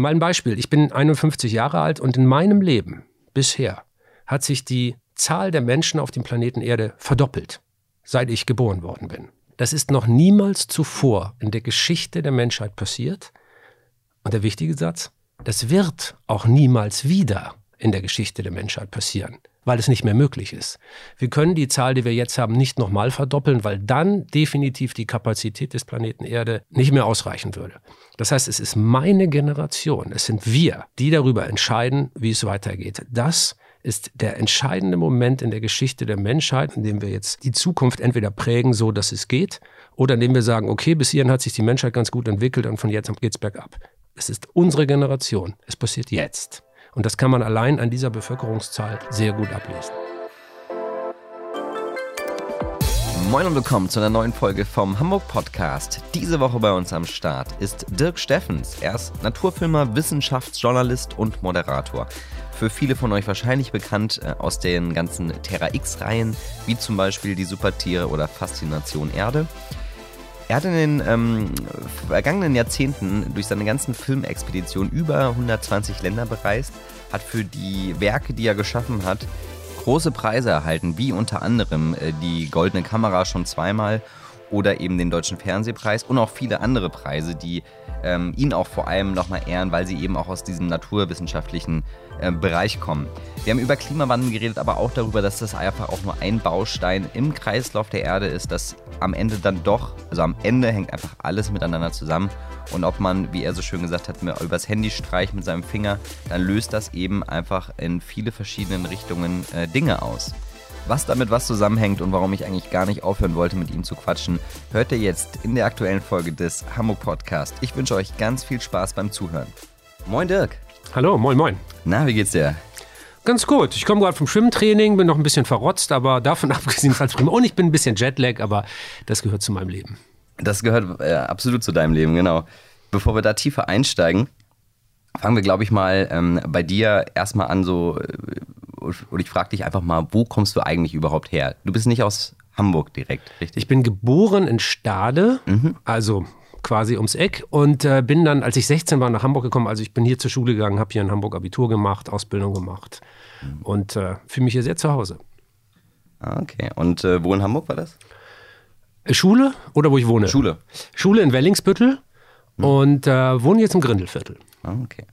Mal ein Beispiel. Ich bin 51 Jahre alt und in meinem Leben bisher hat sich die Zahl der Menschen auf dem Planeten Erde verdoppelt, seit ich geboren worden bin. Das ist noch niemals zuvor in der Geschichte der Menschheit passiert. Und der wichtige Satz, das wird auch niemals wieder in der Geschichte der Menschheit passieren, weil es nicht mehr möglich ist. Wir können die Zahl, die wir jetzt haben, nicht nochmal verdoppeln, weil dann definitiv die Kapazität des Planeten Erde nicht mehr ausreichen würde. Das heißt, es ist meine Generation, es sind wir, die darüber entscheiden, wie es weitergeht. Das ist der entscheidende Moment in der Geschichte der Menschheit, in dem wir jetzt die Zukunft entweder prägen, so dass es geht, oder indem wir sagen, okay, bis hierhin hat sich die Menschheit ganz gut entwickelt und von jetzt geht es bergab. Es ist unsere Generation. Es passiert jetzt. Und das kann man allein an dieser Bevölkerungszahl sehr gut ablesen. Moin und willkommen zu einer neuen Folge vom Hamburg Podcast. Diese Woche bei uns am Start ist Dirk Steffens. Er ist Naturfilmer, Wissenschaftsjournalist und Moderator. Für viele von euch wahrscheinlich bekannt äh, aus den ganzen Terra X-Reihen, wie zum Beispiel Die Supertiere oder Faszination Erde. Er hat in den ähm, vergangenen Jahrzehnten durch seine ganzen Filmexpeditionen über 120 Länder bereist, hat für die Werke, die er geschaffen hat, große Preise erhalten, wie unter anderem äh, die Goldene Kamera schon zweimal oder eben den Deutschen Fernsehpreis und auch viele andere Preise, die ähm, ihn auch vor allem nochmal ehren, weil sie eben auch aus diesem naturwissenschaftlichen äh, Bereich kommen. Wir haben über Klimawandel geredet, aber auch darüber, dass das einfach auch nur ein Baustein im Kreislauf der Erde ist, dass am Ende dann doch, also am Ende hängt einfach alles miteinander zusammen. Und ob man, wie er so schön gesagt hat, übers Handy streicht mit seinem Finger, dann löst das eben einfach in viele verschiedenen Richtungen äh, Dinge aus. Was damit was zusammenhängt und warum ich eigentlich gar nicht aufhören wollte, mit ihm zu quatschen, hört ihr jetzt in der aktuellen Folge des Hamburg Podcast. Ich wünsche euch ganz viel Spaß beim Zuhören. Moin Dirk. Hallo, moin, moin. Na, wie geht's dir? Ganz gut. Ich komme gerade vom Schwimmtraining, bin noch ein bisschen verrotzt, aber davon abgesehen ist alles prima. Und ich bin ein bisschen Jetlag, aber das gehört zu meinem Leben. Das gehört äh, absolut zu deinem Leben, genau. Bevor wir da tiefer einsteigen, fangen wir, glaube ich, mal ähm, bei dir erstmal an, so, äh, und ich frage dich einfach mal, wo kommst du eigentlich überhaupt her? Du bist nicht aus Hamburg direkt, richtig? Ich bin geboren in Stade, mhm. also quasi ums Eck und äh, bin dann, als ich 16 war, nach Hamburg gekommen. Also ich bin hier zur Schule gegangen, habe hier in Hamburg Abitur gemacht, Ausbildung gemacht mhm. und äh, fühle mich hier sehr zu Hause. Ah, okay. Und äh, wo in Hamburg war das? Äh, Schule oder wo ich wohne? Schule. Schule in Wellingsbüttel mhm. und äh, wohne jetzt im Grindelviertel. Ah, okay.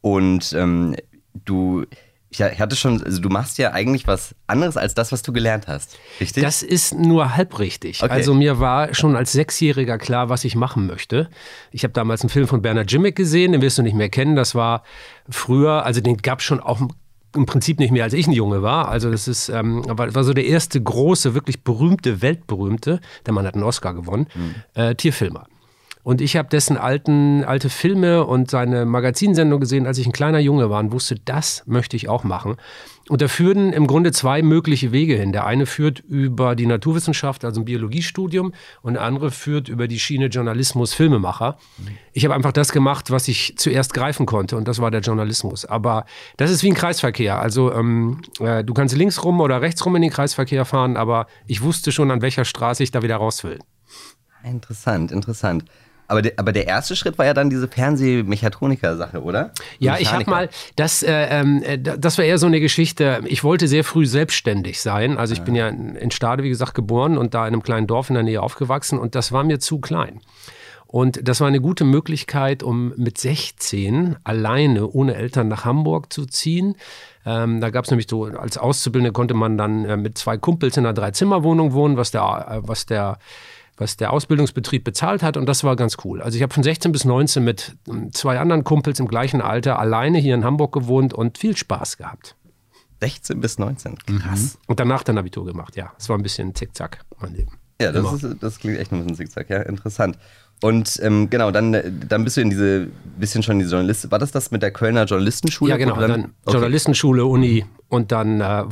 Und ähm, du ich hatte schon, also du machst ja eigentlich was anderes als das, was du gelernt hast. Richtig? Das ist nur halb richtig. Okay. Also mir war schon als Sechsjähriger klar, was ich machen möchte. Ich habe damals einen Film von Bernard Jimmick gesehen, den wirst du nicht mehr kennen. Das war früher, also den gab es schon auch im Prinzip nicht mehr, als ich ein Junge war. Also das ist, ähm, war, war so der erste große, wirklich berühmte, weltberühmte, der Mann hat einen Oscar gewonnen, mhm. äh, Tierfilmer. Und ich habe dessen alten, alte Filme und seine Magazinsendung gesehen, als ich ein kleiner Junge war und wusste, das möchte ich auch machen. Und da führen im Grunde zwei mögliche Wege hin. Der eine führt über die Naturwissenschaft, also ein Biologiestudium, und der andere führt über die Schiene Journalismus, Filmemacher. Ich habe einfach das gemacht, was ich zuerst greifen konnte, und das war der Journalismus. Aber das ist wie ein Kreisverkehr. Also ähm, äh, du kannst links rum oder rechts rum in den Kreisverkehr fahren, aber ich wusste schon, an welcher Straße ich da wieder raus will. Interessant, interessant. Aber, de, aber der erste Schritt war ja dann diese Fernsehmechatroniker-Sache, oder? Ja, ich habe mal, das, äh, ähm, äh, das war eher so eine Geschichte. Ich wollte sehr früh selbstständig sein. Also ich ja. bin ja in Stade, wie gesagt, geboren und da in einem kleinen Dorf in der Nähe aufgewachsen und das war mir zu klein. Und das war eine gute Möglichkeit, um mit 16 alleine ohne Eltern nach Hamburg zu ziehen. Ähm, da gab es nämlich so, als Auszubildende konnte man dann äh, mit zwei Kumpels in einer Dreizimmerwohnung wohnen, was der, äh, was der was der Ausbildungsbetrieb bezahlt hat und das war ganz cool. Also ich habe von 16 bis 19 mit ähm, zwei anderen Kumpels im gleichen Alter alleine hier in Hamburg gewohnt und viel Spaß gehabt. 16 bis 19, krass. Mhm. Und danach dann Abitur gemacht, ja. Es war ein bisschen zickzack, mein Leben. Ja, das, ist, das klingt echt ein bisschen zickzack, ja, interessant. Und ähm, genau, dann, dann bist du in diese, bisschen schon in diese Journalist. War das das mit der Kölner Journalistenschule? Ja, genau. Dann, dann okay. Journalistenschule, Uni. Und dann äh,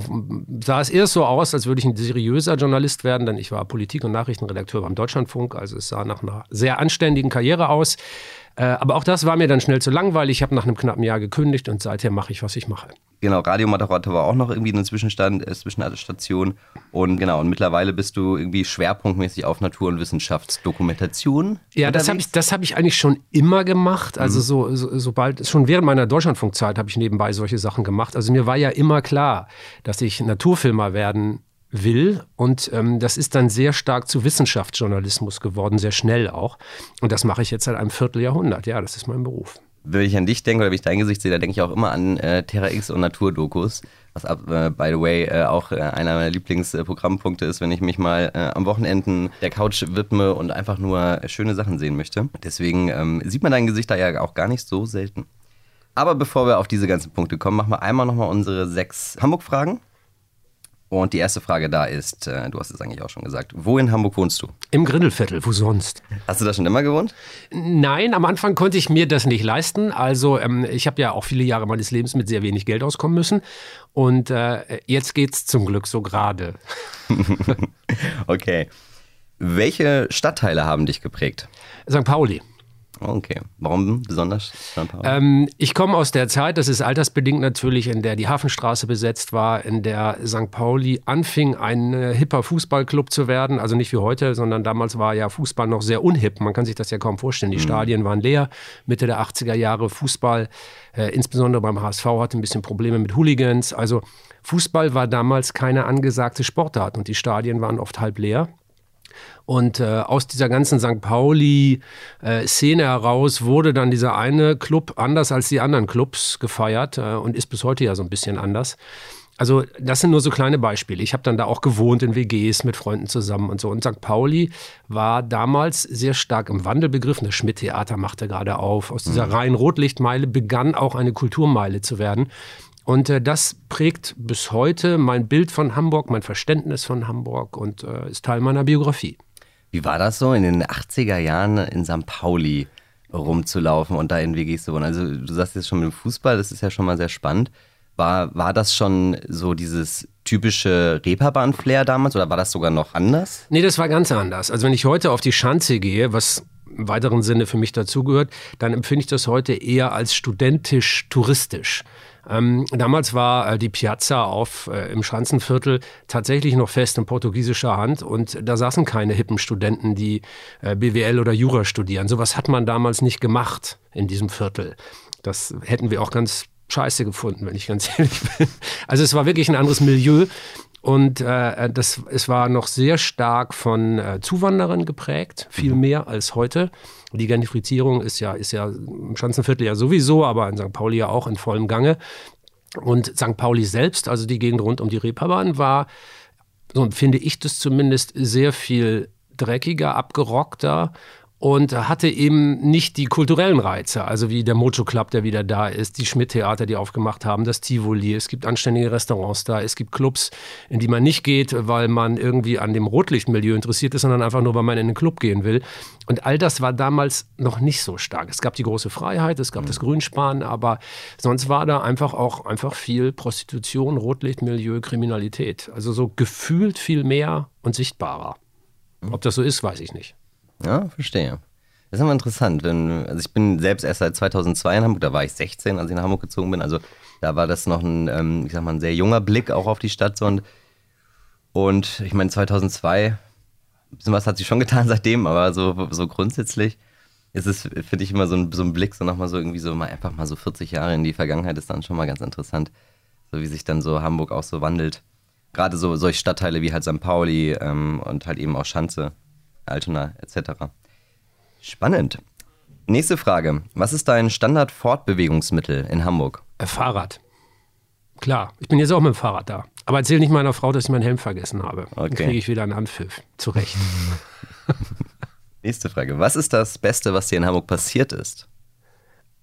sah es erst so aus, als würde ich ein seriöser Journalist werden, denn ich war Politik- und Nachrichtenredakteur beim Deutschlandfunk. Also es sah nach einer sehr anständigen Karriere aus. Äh, aber auch das war mir dann schnell zu langweilig. Ich habe nach einem knappen Jahr gekündigt und seither mache ich, was ich mache. Genau, Radiomoderator war auch noch irgendwie eine Zwischenstand, äh, Zwischenstation. Und genau, und mittlerweile bist du irgendwie schwerpunktmäßig auf Natur- und Wissenschaftsdokumentation. Ja, das habe ich, hab ich eigentlich schon immer gemacht. Also mhm. so, so, sobald, schon während meiner Deutschlandfunkzeit habe ich nebenbei solche Sachen gemacht. Also mir war ja immer klar, dass ich Naturfilmer werden will. Und ähm, das ist dann sehr stark zu Wissenschaftsjournalismus geworden, sehr schnell auch. Und das mache ich jetzt seit einem Vierteljahrhundert. Ja, das ist mein Beruf. Wenn ich an dich denke oder wenn ich dein Gesicht sehe, da denke ich auch immer an äh, Terra X und Naturdokus. Was, äh, by the way, äh, auch äh, einer meiner Lieblingsprogrammpunkte ist, wenn ich mich mal äh, am Wochenenden der Couch widme und einfach nur schöne Sachen sehen möchte. Deswegen ähm, sieht man dein Gesicht da ja auch gar nicht so selten. Aber bevor wir auf diese ganzen Punkte kommen, machen wir einmal nochmal unsere sechs Hamburg-Fragen. Und die erste Frage da ist, äh, du hast es eigentlich auch schon gesagt, wo in Hamburg wohnst du? Im Grindelviertel, wo sonst? Hast du da schon immer gewohnt? Nein, am Anfang konnte ich mir das nicht leisten. Also ähm, ich habe ja auch viele Jahre meines Lebens mit sehr wenig Geld auskommen müssen. Und äh, jetzt es zum Glück so gerade. okay. Welche Stadtteile haben dich geprägt? St. Pauli. Okay. Warum besonders St. Pauli? Ähm, ich komme aus der Zeit, das ist altersbedingt natürlich, in der die Hafenstraße besetzt war, in der St. Pauli anfing, ein äh, hipper Fußballclub zu werden. Also nicht wie heute, sondern damals war ja Fußball noch sehr unhip. Man kann sich das ja kaum vorstellen. Die mhm. Stadien waren leer. Mitte der 80er Jahre Fußball, äh, insbesondere beim HSV, hatte ein bisschen Probleme mit Hooligans. Also Fußball war damals keine angesagte Sportart und die Stadien waren oft halb leer. Und äh, aus dieser ganzen St. Pauli-Szene äh, heraus wurde dann dieser eine Club anders als die anderen Clubs gefeiert äh, und ist bis heute ja so ein bisschen anders. Also das sind nur so kleine Beispiele. Ich habe dann da auch gewohnt in WGs mit Freunden zusammen und so. Und St. Pauli war damals sehr stark im Wandel begriffen. Das Schmidt-Theater machte gerade auf. Aus dieser mhm. reinen Rotlichtmeile begann auch eine Kulturmeile zu werden. Und äh, das prägt bis heute mein Bild von Hamburg, mein Verständnis von Hamburg und äh, ist Teil meiner Biografie. Wie war das so in den 80er Jahren in St. Pauli rumzulaufen und da in WGs zu wohnen? Also du sagst jetzt schon mit dem Fußball, das ist ja schon mal sehr spannend. War, war das schon so dieses typische Reeperbahn-Flair damals oder war das sogar noch anders? Nee, das war ganz anders. Also wenn ich heute auf die Schanze gehe, was im weiteren Sinne für mich dazugehört, dann empfinde ich das heute eher als studentisch-touristisch. Ähm, damals war äh, die Piazza auf, äh, im Schanzenviertel tatsächlich noch fest in portugiesischer Hand und da saßen keine hippen Studenten, die äh, BWL oder Jura studieren. Sowas hat man damals nicht gemacht in diesem Viertel. Das hätten wir auch ganz scheiße gefunden, wenn ich ganz ehrlich bin. Also es war wirklich ein anderes Milieu. Und äh, das, es war noch sehr stark von äh, Zuwanderern geprägt, viel mhm. mehr als heute. Die Gentrifizierung ist ja, ist ja im Schanzenviertel ja sowieso, aber in St. Pauli ja auch in vollem Gange. Und St. Pauli selbst, also die Gegend rund um die Reeperbahn, war, so empfinde ich das zumindest, sehr viel dreckiger, abgerockter und hatte eben nicht die kulturellen Reize, also wie der Mojo Club, der wieder da ist, die Schmidt-Theater, die aufgemacht haben, das Tivoli, es gibt anständige Restaurants da, es gibt Clubs, in die man nicht geht, weil man irgendwie an dem Rotlichtmilieu interessiert ist, sondern einfach nur, weil man in den Club gehen will. Und all das war damals noch nicht so stark. Es gab die große Freiheit, es gab das Grünspan, aber sonst war da einfach auch einfach viel Prostitution, Rotlichtmilieu, Kriminalität. Also so gefühlt viel mehr und sichtbarer. Ob das so ist, weiß ich nicht. Ja, verstehe. Das ist immer interessant. Wenn, also ich bin selbst erst seit 2002 in Hamburg, da war ich 16, als ich nach Hamburg gezogen bin. Also da war das noch ein, ähm, ich sag mal, ein sehr junger Blick auch auf die Stadt. Und, und ich meine, 2002, ein bisschen was hat sich schon getan seitdem, aber so, so grundsätzlich ist es, finde ich, immer so ein, so ein Blick, so nochmal so irgendwie so mal einfach mal so 40 Jahre in die Vergangenheit ist dann schon mal ganz interessant. So wie sich dann so Hamburg auch so wandelt. Gerade so solche Stadtteile wie halt St. Pauli ähm, und halt eben auch Schanze Altona etc. Spannend. Nächste Frage. Was ist dein Standard-Fortbewegungsmittel in Hamburg? Äh, Fahrrad. Klar, ich bin jetzt auch mit dem Fahrrad da. Aber erzähl nicht meiner Frau, dass ich meinen Helm vergessen habe. Okay. Dann kriege ich wieder einen Anpfiff. Zu Recht. Nächste Frage. Was ist das Beste, was dir in Hamburg passiert ist?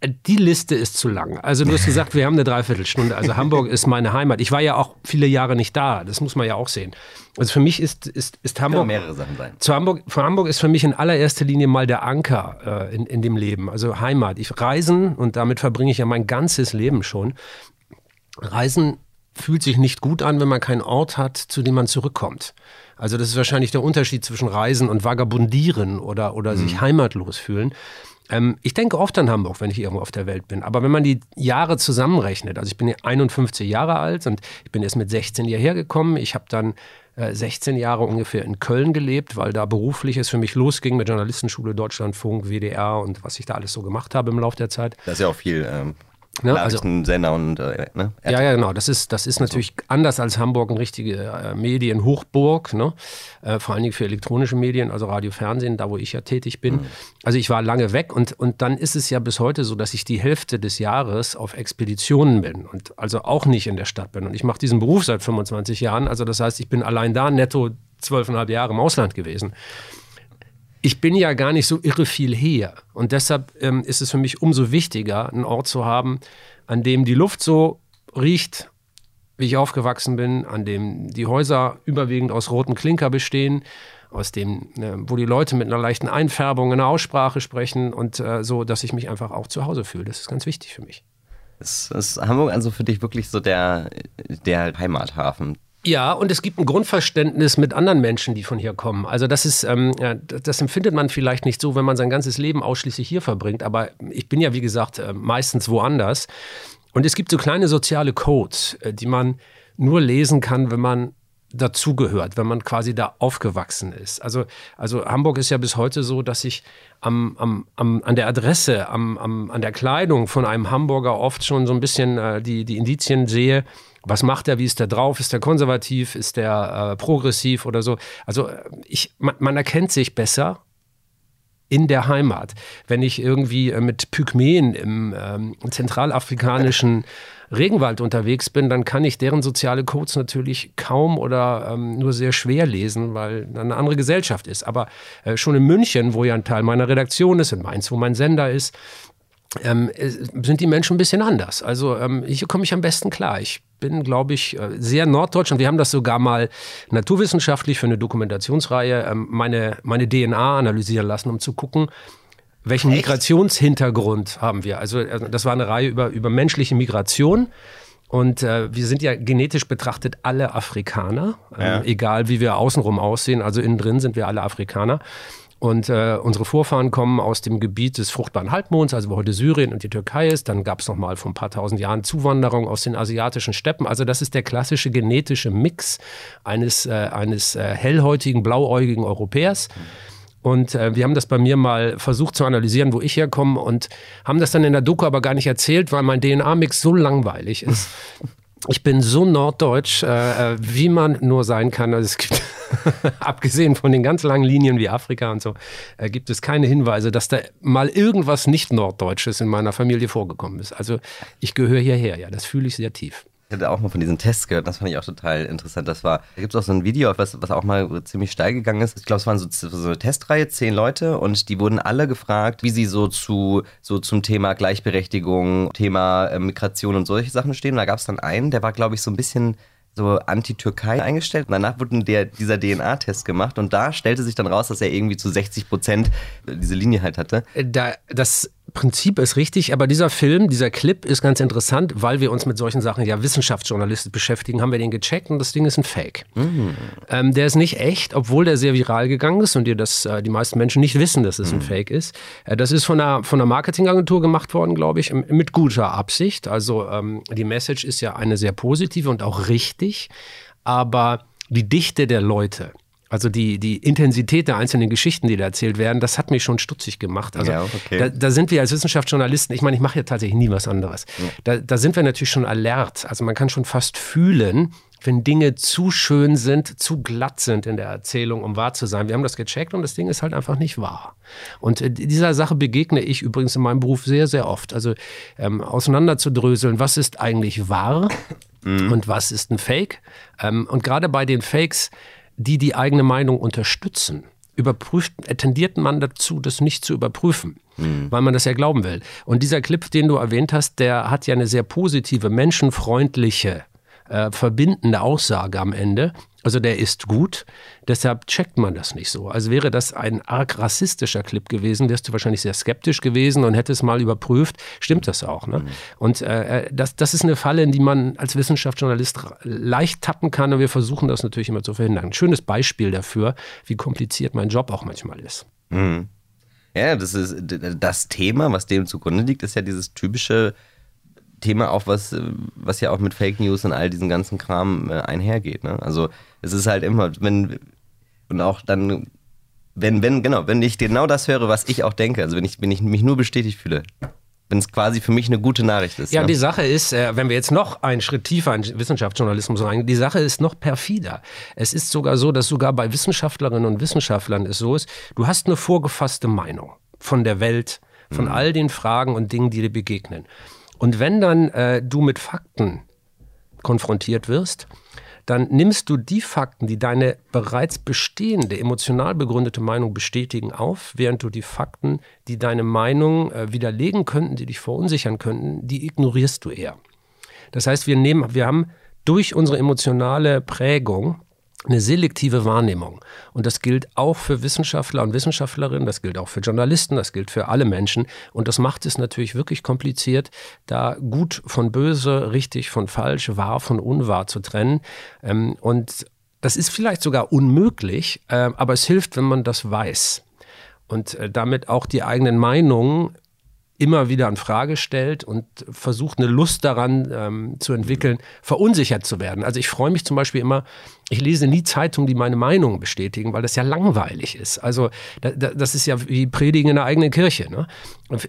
Die Liste ist zu lang. Also du hast gesagt, wir haben eine Dreiviertelstunde. Also Hamburg ist meine Heimat. Ich war ja auch viele Jahre nicht da. Das muss man ja auch sehen. Also für mich ist, ist, ist Hamburg. Kann mehrere Sachen sein. Zu Hamburg, für Hamburg ist für mich in allererster Linie mal der Anker äh, in, in dem Leben. Also Heimat. Ich reisen und damit verbringe ich ja mein ganzes Leben schon. Reisen fühlt sich nicht gut an, wenn man keinen Ort hat, zu dem man zurückkommt. Also das ist wahrscheinlich der Unterschied zwischen Reisen und Vagabundieren oder, oder mhm. sich heimatlos fühlen. Ähm, ich denke oft an Hamburg, wenn ich irgendwo auf der Welt bin. Aber wenn man die Jahre zusammenrechnet, also ich bin 51 Jahre alt und ich bin erst mit 16 hierher gekommen. Ich habe dann 16 äh, Jahre ungefähr in Köln gelebt, weil da beruflich es für mich losging mit Journalistenschule, Deutschlandfunk, WDR und was ich da alles so gemacht habe im Laufe der Zeit. Das ist ja auch viel ähm, Ne? Also, Sender und äh, ne? Ja, ja, genau. Das ist, das ist natürlich so. anders als Hamburg eine richtige äh, Medienhochburg, ne? Äh, vor allen Dingen für elektronische Medien, also Radio, Fernsehen, da wo ich ja tätig bin. Mhm. Also ich war lange weg und, und dann ist es ja bis heute so, dass ich die Hälfte des Jahres auf Expeditionen bin und also auch nicht in der Stadt bin. Und ich mache diesen Beruf seit 25 Jahren. Also das heißt, ich bin allein da netto zwölfeinhalb Jahre im Ausland gewesen ich bin ja gar nicht so irre viel her. Und deshalb ähm, ist es für mich umso wichtiger, einen Ort zu haben, an dem die Luft so riecht, wie ich aufgewachsen bin, an dem die Häuser überwiegend aus rotem Klinker bestehen, aus dem, äh, wo die Leute mit einer leichten Einfärbung in der Aussprache sprechen und äh, so, dass ich mich einfach auch zu Hause fühle. Das ist ganz wichtig für mich. Ist, ist Hamburg also für dich wirklich so der, der Heimathafen? Ja, und es gibt ein Grundverständnis mit anderen Menschen, die von hier kommen. Also das ist, ähm, das empfindet man vielleicht nicht so, wenn man sein ganzes Leben ausschließlich hier verbringt. Aber ich bin ja, wie gesagt, äh, meistens woanders. Und es gibt so kleine soziale Codes, äh, die man nur lesen kann, wenn man dazugehört, wenn man quasi da aufgewachsen ist. Also, also Hamburg ist ja bis heute so, dass ich am, am, am, an der Adresse, am, am, an der Kleidung von einem Hamburger oft schon so ein bisschen äh, die, die Indizien sehe, was macht er, wie ist er drauf, ist er konservativ, ist er äh, progressiv oder so. Also äh, ich, man, man, erkennt sich besser in der Heimat. Wenn ich irgendwie äh, mit Pygmäen im ähm, zentralafrikanischen Regenwald unterwegs bin, dann kann ich deren soziale Codes natürlich kaum oder ähm, nur sehr schwer lesen, weil eine andere Gesellschaft ist. Aber äh, schon in München, wo ja ein Teil meiner Redaktion ist, in Mainz, wo mein Sender ist, ähm, äh, sind die Menschen ein bisschen anders. Also ähm, hier komme ich am besten klar. Ich bin, glaube ich, äh, sehr norddeutsch und wir haben das sogar mal naturwissenschaftlich für eine Dokumentationsreihe ähm, meine, meine DNA analysieren lassen, um zu gucken, welchen Echt? Migrationshintergrund haben wir. Also äh, das war eine Reihe über, über menschliche Migration. Und äh, wir sind ja genetisch betrachtet alle Afrikaner, äh, egal wie wir außenrum aussehen. Also innen drin sind wir alle Afrikaner. Und äh, unsere Vorfahren kommen aus dem Gebiet des fruchtbaren Halbmonds, also wo heute Syrien und die Türkei ist. Dann gab es noch mal vor ein paar tausend Jahren Zuwanderung aus den asiatischen Steppen. Also das ist der klassische genetische Mix eines, äh, eines äh, hellhäutigen, blauäugigen Europäers. Und äh, wir haben das bei mir mal versucht zu analysieren, wo ich herkomme und haben das dann in der Doku aber gar nicht erzählt, weil mein DNA-Mix so langweilig ist. Ich bin so norddeutsch, äh, äh wie man nur sein kann. Also es gibt abgesehen von den ganz langen Linien wie Afrika und so, äh, gibt es keine Hinweise, dass da mal irgendwas nicht Norddeutsches in meiner Familie vorgekommen ist. Also ich gehöre hierher, ja, das fühle ich sehr tief. Ich hatte auch mal von diesen Tests gehört, das fand ich auch total interessant. Das war, da gibt es auch so ein Video, was, was auch mal ziemlich steil gegangen ist. Ich glaube, es waren so, so eine Testreihe, zehn Leute und die wurden alle gefragt, wie sie so zu so zum Thema Gleichberechtigung, Thema äh, Migration und solche Sachen stehen. Und da gab es dann einen, der war, glaube ich, so ein bisschen so Anti-Türkei eingestellt. Und danach wurde der, dieser DNA-Test gemacht und da stellte sich dann raus, dass er irgendwie zu 60 Prozent diese Linie halt hatte. Da, das Prinzip ist richtig, aber dieser Film, dieser Clip ist ganz interessant, weil wir uns mit solchen Sachen ja wissenschaftsjournalistisch beschäftigen, haben wir den gecheckt und das Ding ist ein Fake. Mhm. Ähm, der ist nicht echt, obwohl der sehr viral gegangen ist und dir das äh, die meisten Menschen nicht wissen, dass es mhm. ein Fake ist. Äh, das ist von einer, von einer Marketingagentur gemacht worden, glaube ich, mit guter Absicht. Also ähm, die Message ist ja eine sehr positive und auch richtig, aber die Dichte der Leute, also die, die Intensität der einzelnen Geschichten, die da erzählt werden, das hat mich schon stutzig gemacht. Also ja, okay. da, da, sind wir als Wissenschaftsjournalisten, ich meine, ich mache ja tatsächlich nie was anderes. Ja. Da, da sind wir natürlich schon alert. Also man kann schon fast fühlen, wenn Dinge zu schön sind, zu glatt sind in der Erzählung, um wahr zu sein. Wir haben das gecheckt und das Ding ist halt einfach nicht wahr. Und äh, dieser Sache begegne ich übrigens in meinem Beruf sehr, sehr oft. Also ähm, auseinanderzudröseln, was ist eigentlich wahr mhm. und was ist ein Fake. Ähm, und gerade bei den Fakes die die eigene Meinung unterstützen, überprüft, tendiert man dazu, das nicht zu überprüfen, mhm. weil man das ja glauben will. Und dieser Clip, den du erwähnt hast, der hat ja eine sehr positive, menschenfreundliche äh, verbindende Aussage am Ende. Also der ist gut, deshalb checkt man das nicht so. Also wäre das ein arg rassistischer Clip gewesen, wärst du wahrscheinlich sehr skeptisch gewesen und hättest mal überprüft, stimmt das auch. Ne? Mhm. Und äh, äh, das, das ist eine Falle, in die man als Wissenschaftsjournalist leicht tappen kann und wir versuchen das natürlich immer zu verhindern. Ein schönes Beispiel dafür, wie kompliziert mein Job auch manchmal ist. Mhm. Ja, das ist das Thema, was dem zugrunde liegt, ist ja dieses typische Thema auch, was, was ja auch mit Fake News und all diesen ganzen Kram äh, einhergeht. Ne? Also es ist halt immer, wenn, und auch dann, wenn, wenn, genau, wenn ich genau das höre, was ich auch denke, also wenn ich, wenn ich mich nur bestätigt fühle, wenn es quasi für mich eine gute Nachricht ist. Ja, ne? die Sache ist, äh, wenn wir jetzt noch einen Schritt tiefer in Wissenschaftsjournalismus reingehen, die Sache ist noch perfider. Es ist sogar so, dass sogar bei Wissenschaftlerinnen und Wissenschaftlern es so ist, du hast eine vorgefasste Meinung von der Welt, von mhm. all den Fragen und Dingen, die dir begegnen. Und wenn dann äh, du mit Fakten konfrontiert wirst, dann nimmst du die Fakten, die deine bereits bestehende, emotional begründete Meinung bestätigen, auf, während du die Fakten, die deine Meinung äh, widerlegen könnten, die dich verunsichern könnten, die ignorierst du eher. Das heißt, wir nehmen, wir haben durch unsere emotionale Prägung eine selektive Wahrnehmung. Und das gilt auch für Wissenschaftler und Wissenschaftlerinnen, das gilt auch für Journalisten, das gilt für alle Menschen. Und das macht es natürlich wirklich kompliziert, da gut von böse, richtig von falsch, wahr von unwahr zu trennen. Ähm, und das ist vielleicht sogar unmöglich, äh, aber es hilft, wenn man das weiß. Und äh, damit auch die eigenen Meinungen immer wieder in Frage stellt und versucht, eine Lust daran ähm, zu entwickeln, verunsichert zu werden. Also ich freue mich zum Beispiel immer, ich lese nie Zeitungen, die meine Meinung bestätigen, weil das ja langweilig ist. Also da, da, das ist ja wie Predigen in der eigenen Kirche. Ne?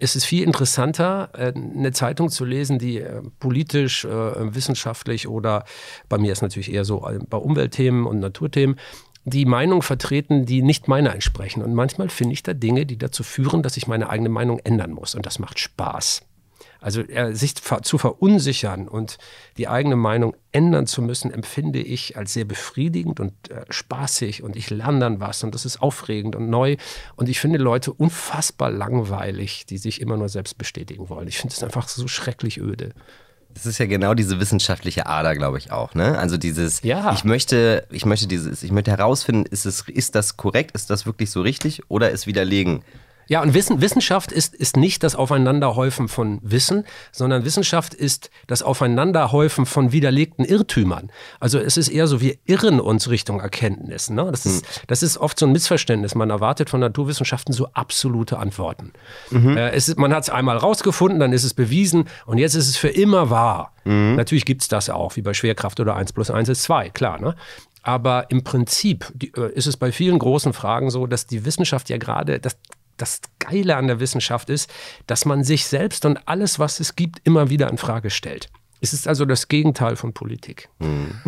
Es ist viel interessanter, äh, eine Zeitung zu lesen, die äh, politisch, äh, wissenschaftlich oder bei mir ist natürlich eher so bei Umweltthemen und Naturthemen die Meinung vertreten, die nicht meiner entsprechen. Und manchmal finde ich da Dinge, die dazu führen, dass ich meine eigene Meinung ändern muss. Und das macht Spaß. Also äh, sich zu verunsichern und die eigene Meinung ändern zu müssen, empfinde ich als sehr befriedigend und äh, spaßig und ich lerne dann was und das ist aufregend und neu. Und ich finde Leute unfassbar langweilig, die sich immer nur selbst bestätigen wollen. Ich finde es einfach so schrecklich öde. Das ist ja genau diese wissenschaftliche Ader, glaube ich auch, ne? Also dieses, ja. ich möchte, ich möchte dieses, ich möchte herausfinden, ist es, ist das korrekt, ist das wirklich so richtig oder es widerlegen? Ja, und Wissen, Wissenschaft ist, ist nicht das Aufeinanderhäufen von Wissen, sondern Wissenschaft ist das Aufeinanderhäufen von widerlegten Irrtümern. Also es ist eher so, wir irren uns Richtung Erkenntnis. Ne? Das, ist, hm. das ist oft so ein Missverständnis. Man erwartet von Naturwissenschaften so absolute Antworten. Mhm. Äh, es ist, man hat es einmal rausgefunden, dann ist es bewiesen und jetzt ist es für immer wahr. Mhm. Natürlich gibt es das auch, wie bei Schwerkraft oder 1 plus 1 ist 2, klar. Ne? Aber im Prinzip äh, ist es bei vielen großen Fragen so, dass die Wissenschaft ja gerade, das das Geile an der Wissenschaft ist, dass man sich selbst und alles, was es gibt, immer wieder in Frage stellt. Es ist also das Gegenteil von Politik. Hm.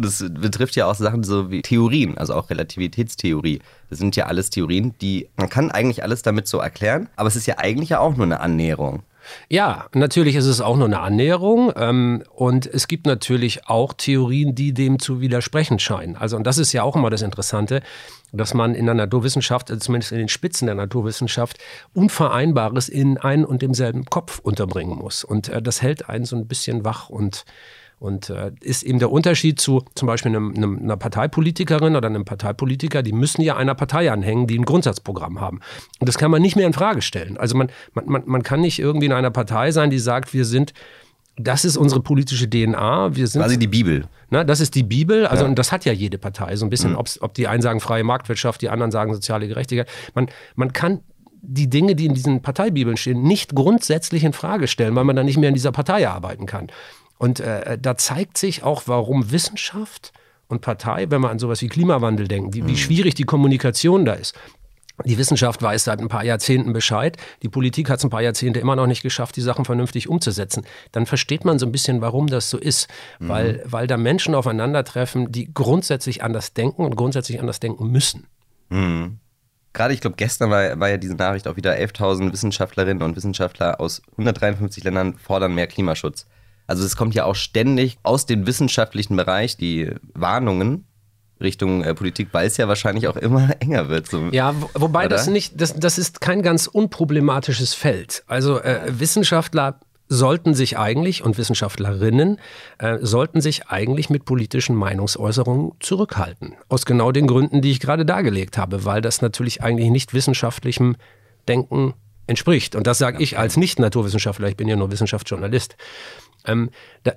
Das betrifft ja auch Sachen so wie Theorien, also auch Relativitätstheorie. Das sind ja alles Theorien, die man kann eigentlich alles damit so erklären, aber es ist ja eigentlich ja auch nur eine Annäherung. Ja, natürlich ist es auch nur eine Annäherung ähm, und es gibt natürlich auch Theorien, die dem zu widersprechen scheinen. Also und das ist ja auch immer das Interessante, dass man in der Naturwissenschaft, also zumindest in den Spitzen der Naturwissenschaft, Unvereinbares in ein und demselben Kopf unterbringen muss. Und äh, das hält einen so ein bisschen wach und und äh, ist eben der Unterschied zu zum Beispiel einem, einem, einer Parteipolitikerin oder einem Parteipolitiker, die müssen ja einer Partei anhängen, die ein Grundsatzprogramm haben. Und das kann man nicht mehr in Frage stellen. Also man, man, man kann nicht irgendwie in einer Partei sein, die sagt, wir sind das ist unsere politische DNA. Wir sind, Quasi die Bibel. Na, das ist die Bibel. Also, ja. und das hat ja jede Partei. So ein bisschen, mhm. ob die einen sagen freie Marktwirtschaft, die anderen sagen soziale Gerechtigkeit. Man, man kann die Dinge, die in diesen Parteibibeln stehen, nicht grundsätzlich in Frage stellen, weil man dann nicht mehr in dieser Partei arbeiten kann. Und äh, da zeigt sich auch, warum Wissenschaft und Partei, wenn wir an sowas wie Klimawandel denken, die, wie mhm. schwierig die Kommunikation da ist. Die Wissenschaft weiß seit ein paar Jahrzehnten Bescheid. Die Politik hat es ein paar Jahrzehnte immer noch nicht geschafft, die Sachen vernünftig umzusetzen. Dann versteht man so ein bisschen, warum das so ist. Mhm. Weil, weil da Menschen aufeinandertreffen, die grundsätzlich anders denken und grundsätzlich anders denken müssen. Mhm. Gerade, ich glaube, gestern war, war ja diese Nachricht auch wieder 11.000 Wissenschaftlerinnen und Wissenschaftler aus 153 Ländern fordern mehr Klimaschutz. Also es kommt ja auch ständig aus dem wissenschaftlichen Bereich die Warnungen Richtung äh, Politik, weil es ja wahrscheinlich auch immer enger wird. So, ja, wobei oder? das nicht, das, das ist kein ganz unproblematisches Feld. Also äh, Wissenschaftler sollten sich eigentlich und Wissenschaftlerinnen äh, sollten sich eigentlich mit politischen Meinungsäußerungen zurückhalten. Aus genau den Gründen, die ich gerade dargelegt habe, weil das natürlich eigentlich nicht wissenschaftlichem Denken entspricht. Und das sage ich als Nicht-Naturwissenschaftler, ich bin ja nur Wissenschaftsjournalist. Ähm,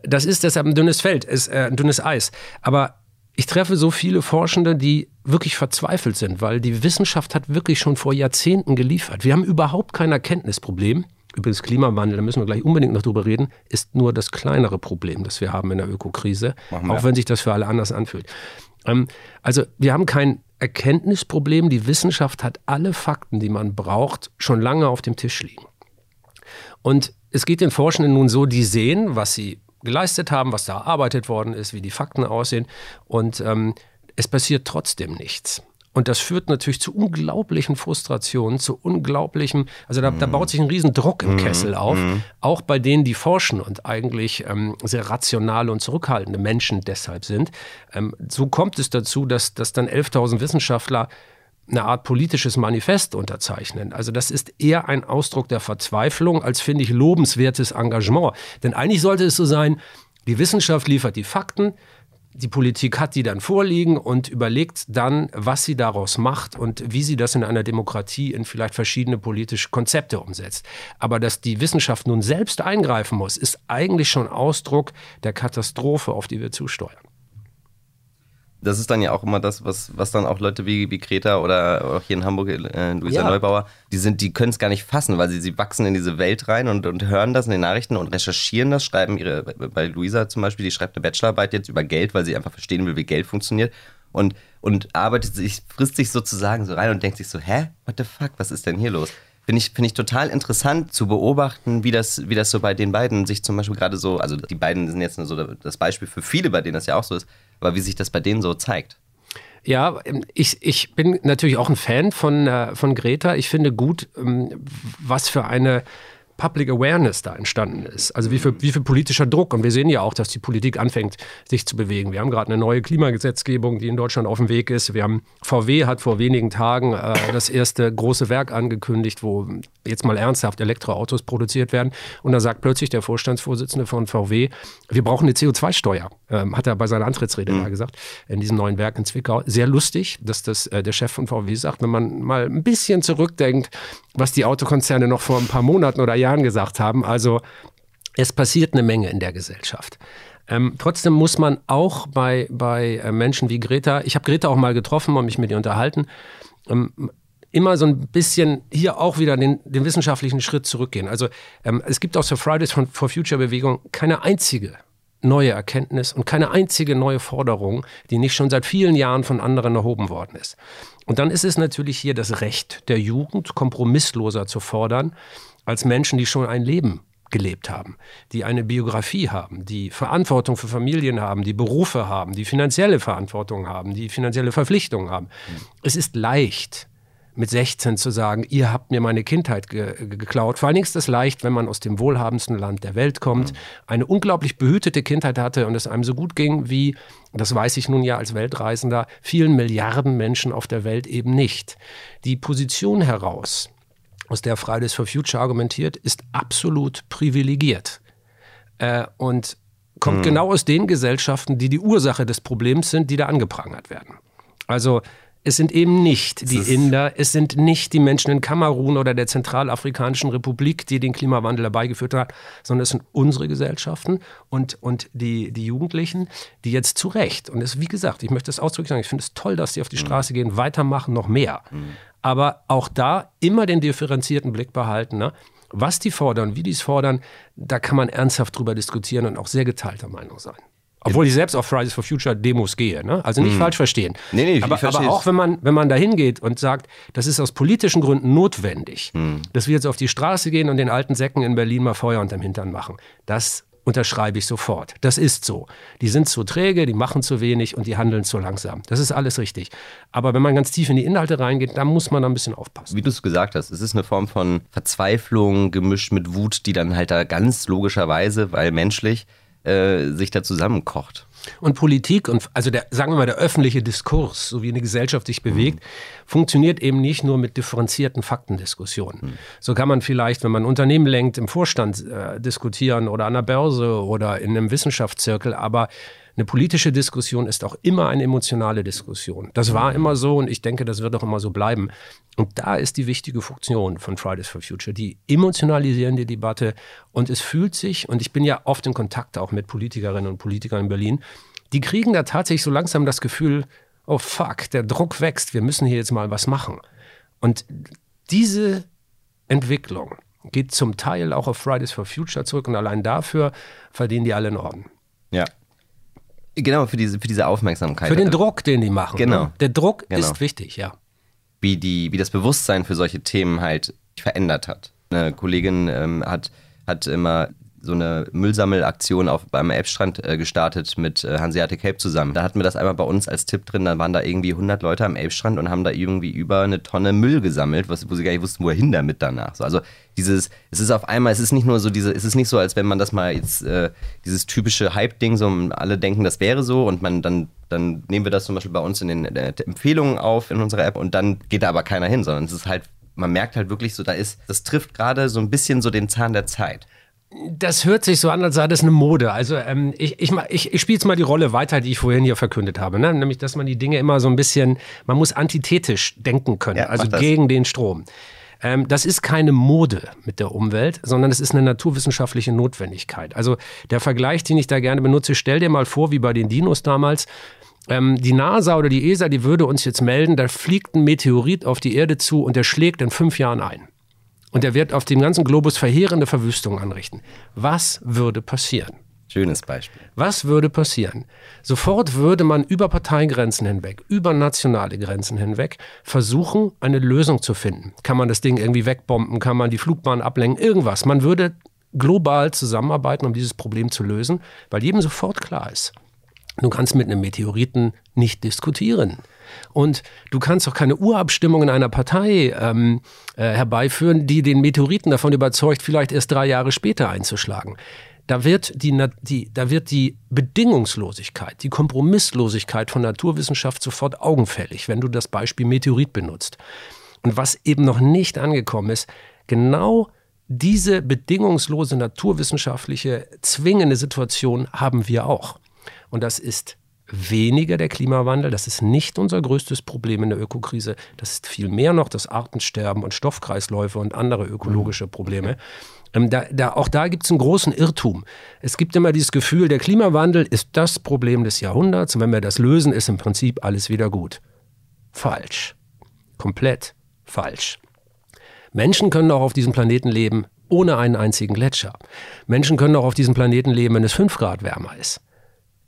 das ist deshalb ein dünnes Feld, ist, äh, ein dünnes Eis. Aber ich treffe so viele Forschende, die wirklich verzweifelt sind, weil die Wissenschaft hat wirklich schon vor Jahrzehnten geliefert. Wir haben überhaupt kein Erkenntnisproblem. Übrigens Klimawandel, da müssen wir gleich unbedingt noch drüber reden, ist nur das kleinere Problem, das wir haben in der Ökokrise, auch wenn sich das für alle anders anfühlt. Ähm, also wir haben kein Erkenntnisproblem. Die Wissenschaft hat alle Fakten, die man braucht, schon lange auf dem Tisch liegen. Und es geht den Forschenden nun so, die sehen, was sie geleistet haben, was da erarbeitet worden ist, wie die Fakten aussehen. Und ähm, es passiert trotzdem nichts. Und das führt natürlich zu unglaublichen Frustrationen, zu unglaublichem, also da, da baut sich ein riesen Druck im mhm. Kessel auf, mhm. auch bei denen, die forschen und eigentlich ähm, sehr rationale und zurückhaltende Menschen deshalb sind. Ähm, so kommt es dazu, dass, dass dann 11.000 Wissenschaftler eine Art politisches Manifest unterzeichnen. Also das ist eher ein Ausdruck der Verzweiflung als, finde ich, lobenswertes Engagement. Denn eigentlich sollte es so sein, die Wissenschaft liefert die Fakten, die Politik hat die dann vorliegen und überlegt dann, was sie daraus macht und wie sie das in einer Demokratie in vielleicht verschiedene politische Konzepte umsetzt. Aber dass die Wissenschaft nun selbst eingreifen muss, ist eigentlich schon Ausdruck der Katastrophe, auf die wir zusteuern das ist dann ja auch immer das, was, was dann auch Leute wie, wie Greta oder auch hier in Hamburg, äh, Luisa ja. Neubauer, die sind, die können es gar nicht fassen, weil sie, sie wachsen in diese Welt rein und, und hören das in den Nachrichten und recherchieren das, schreiben ihre, bei Luisa zum Beispiel, die schreibt eine Bachelorarbeit jetzt über Geld, weil sie einfach verstehen will, wie Geld funktioniert und, und arbeitet sich, frisst sich sozusagen so rein und denkt sich so, hä, what the fuck, was ist denn hier los? Finde ich, find ich total interessant zu beobachten, wie das, wie das so bei den beiden sich zum Beispiel gerade so, also die beiden sind jetzt so das Beispiel für viele, bei denen das ja auch so ist, aber wie sich das bei denen so zeigt. Ja, ich, ich bin natürlich auch ein Fan von, äh, von Greta. Ich finde gut, ähm, was für eine Public Awareness da entstanden ist. Also wie viel, wie viel politischer Druck. Und wir sehen ja auch, dass die Politik anfängt, sich zu bewegen. Wir haben gerade eine neue Klimagesetzgebung, die in Deutschland auf dem Weg ist. Wir haben VW hat vor wenigen Tagen äh, das erste große Werk angekündigt, wo jetzt mal ernsthaft Elektroautos produziert werden. Und da sagt plötzlich der Vorstandsvorsitzende von VW, wir brauchen eine CO2-Steuer. Ähm, hat er bei seiner Antrittsrede mhm. da gesagt, in diesem neuen Werk in Zwickau. Sehr lustig, dass das äh, der Chef von VW sagt, wenn man mal ein bisschen zurückdenkt, was die Autokonzerne noch vor ein paar Monaten oder Jahren gesagt haben. Also es passiert eine Menge in der Gesellschaft. Ähm, trotzdem muss man auch bei, bei äh, Menschen wie Greta, ich habe Greta auch mal getroffen und mich mit ihr unterhalten, ähm, immer so ein bisschen hier auch wieder den, den wissenschaftlichen Schritt zurückgehen. Also ähm, es gibt aus der Fridays for Future Bewegung keine einzige neue Erkenntnis und keine einzige neue Forderung, die nicht schon seit vielen Jahren von anderen erhoben worden ist. Und dann ist es natürlich hier das Recht der Jugend, kompromissloser zu fordern, als Menschen, die schon ein Leben gelebt haben, die eine Biografie haben, die Verantwortung für Familien haben, die Berufe haben, die finanzielle Verantwortung haben, die finanzielle Verpflichtungen haben. Mhm. Es ist leicht, mit 16 zu sagen, ihr habt mir meine Kindheit ge geklaut. Vor allen Dingen ist es leicht, wenn man aus dem wohlhabendsten Land der Welt kommt, mhm. eine unglaublich behütete Kindheit hatte und es einem so gut ging wie, das weiß ich nun ja als Weltreisender, vielen Milliarden Menschen auf der Welt eben nicht. Die Position heraus, aus der Fridays for Future argumentiert, ist absolut privilegiert. Äh, und kommt mhm. genau aus den Gesellschaften, die die Ursache des Problems sind, die da angeprangert werden. Also es sind eben nicht die Inder, es sind nicht die Menschen in Kamerun oder der Zentralafrikanischen Republik, die den Klimawandel herbeigeführt haben, sondern es sind unsere Gesellschaften und, und die, die Jugendlichen, die jetzt zu Recht, und es, wie gesagt, ich möchte es ausdrücklich sagen, ich finde es toll, dass die auf die mhm. Straße gehen, weitermachen, noch mehr. Mhm. Aber auch da immer den differenzierten Blick behalten. Ne? Was die fordern, wie die es fordern, da kann man ernsthaft drüber diskutieren und auch sehr geteilter Meinung sein. Obwohl ich selbst auf Fridays for Future Demos gehe, ne? Also nicht mm. falsch verstehen. Nee, nee, aber, aber auch wenn man, wenn man da hingeht und sagt, das ist aus politischen Gründen notwendig, mm. dass wir jetzt auf die Straße gehen und den alten Säcken in Berlin mal Feuer unterm Hintern machen. Das unterschreibe ich sofort. Das ist so. Die sind zu träge, die machen zu wenig und die handeln zu langsam. Das ist alles richtig. Aber wenn man ganz tief in die Inhalte reingeht, dann muss man da ein bisschen aufpassen. Wie du es gesagt hast, es ist eine Form von Verzweiflung gemischt mit Wut, die dann halt da ganz logischerweise, weil menschlich, äh, sich da zusammenkocht. Und Politik und also der, sagen wir mal, der öffentliche Diskurs, so wie eine Gesellschaft sich bewegt, mhm. funktioniert eben nicht nur mit differenzierten Faktendiskussionen. Mhm. So kann man vielleicht, wenn man Unternehmen lenkt, im Vorstand äh, diskutieren oder an der Börse oder in einem Wissenschaftszirkel, aber eine politische Diskussion ist auch immer eine emotionale Diskussion. Das war mhm. immer so und ich denke, das wird auch immer so bleiben. Und da ist die wichtige Funktion von Fridays for Future, die emotionalisieren die Debatte und es fühlt sich, und ich bin ja oft in Kontakt auch mit Politikerinnen und Politikern in Berlin, die kriegen da tatsächlich so langsam das Gefühl, oh fuck, der Druck wächst, wir müssen hier jetzt mal was machen. Und diese Entwicklung geht zum Teil auch auf Fridays for Future zurück und allein dafür verdienen die alle einen Orden. Ja. Genau, für diese, für diese Aufmerksamkeit. Für den Druck, den die machen. Genau. Ne? Der Druck Genau. ist wichtig, ja. wie, die, wie das Bewusstsein für solche Themen halt verändert hat. Eine Kollegin ähm, hat, hat immer so eine Müllsammelaktion auf, beim Elbstrand äh, gestartet mit äh, Hanseatic Help zusammen. Da hatten wir das einmal bei uns als Tipp drin, da waren da irgendwie 100 Leute am Elbstrand und haben da irgendwie über eine Tonne Müll gesammelt, was, wo sie gar nicht wussten, wohin damit danach. So, also dieses, es ist auf einmal, es ist nicht nur so diese, es ist nicht so, als wenn man das mal jetzt, äh, dieses typische Hype-Ding, so alle denken, das wäre so und man dann, dann nehmen wir das zum Beispiel bei uns in den äh, Empfehlungen auf in unserer App und dann geht da aber keiner hin, sondern es ist halt, man merkt halt wirklich so, da ist, das trifft gerade so ein bisschen so den Zahn der Zeit. Das hört sich so an, als sei das eine Mode. Also ähm, ich, ich, ich, ich spiele jetzt mal die Rolle weiter, die ich vorhin hier verkündet habe. Ne? Nämlich, dass man die Dinge immer so ein bisschen, man muss antithetisch denken können, Ja, also gegen den Strom. Ähm, das ist keine Mode mit der Umwelt, sondern es ist eine naturwissenschaftliche Notwendigkeit. Also der Vergleich, den ich da gerne benutze, stell dir mal vor, wie bei den Dinos damals, ähm, die NASA oder die ESA, die würde uns jetzt melden, da fliegt ein Meteorit auf die Erde zu und der schlägt in fünf Jahren ein. Und er wird auf dem ganzen Globus verheerende Verwüstung anrichten. Was würde passieren? Schönes Beispiel. Was würde passieren? Sofort würde man über Parteigrenzen hinweg, über nationale Grenzen hinweg versuchen, eine Lösung zu finden. Kann man das Ding irgendwie wegbomben? Kann man die Flugbahn ablenken? Irgendwas. Man würde global zusammenarbeiten, um dieses Problem zu lösen, weil jedem sofort klar ist, Du kannst mit einem Meteoriten nicht diskutieren. Und du kannst auch keine Urabstimmung in einer Partei ähm, äh, herbeiführen, die den Meteoriten davon überzeugt, vielleicht erst drei Jahre später einzuschlagen. Da wird die, die, da wird die Bedingungslosigkeit, die Kompromisslosigkeit von Naturwissenschaft sofort augenfällig, wenn du das Beispiel Meteorit benutzt. Und was eben noch nicht angekommen ist, genau diese bedingungslose naturwissenschaftliche zwingende Situation haben wir auch. Und das ist weniger der Klimawandel, das ist nicht unser größtes Problem in der Ökokrise, das ist vielmehr noch das Artensterben und Stoffkreisläufe und andere ökologische Probleme. Ähm, da, da, auch da gibt es einen großen Irrtum. Es gibt immer dieses Gefühl, der Klimawandel ist das Problem des Jahrhunderts und wenn wir das lösen, ist im Prinzip alles wieder gut. Falsch. Komplett falsch. Menschen können auch auf diesem Planeten leben ohne einen einzigen Gletscher. Menschen können auch auf diesem Planeten leben, wenn es 5 Grad wärmer ist.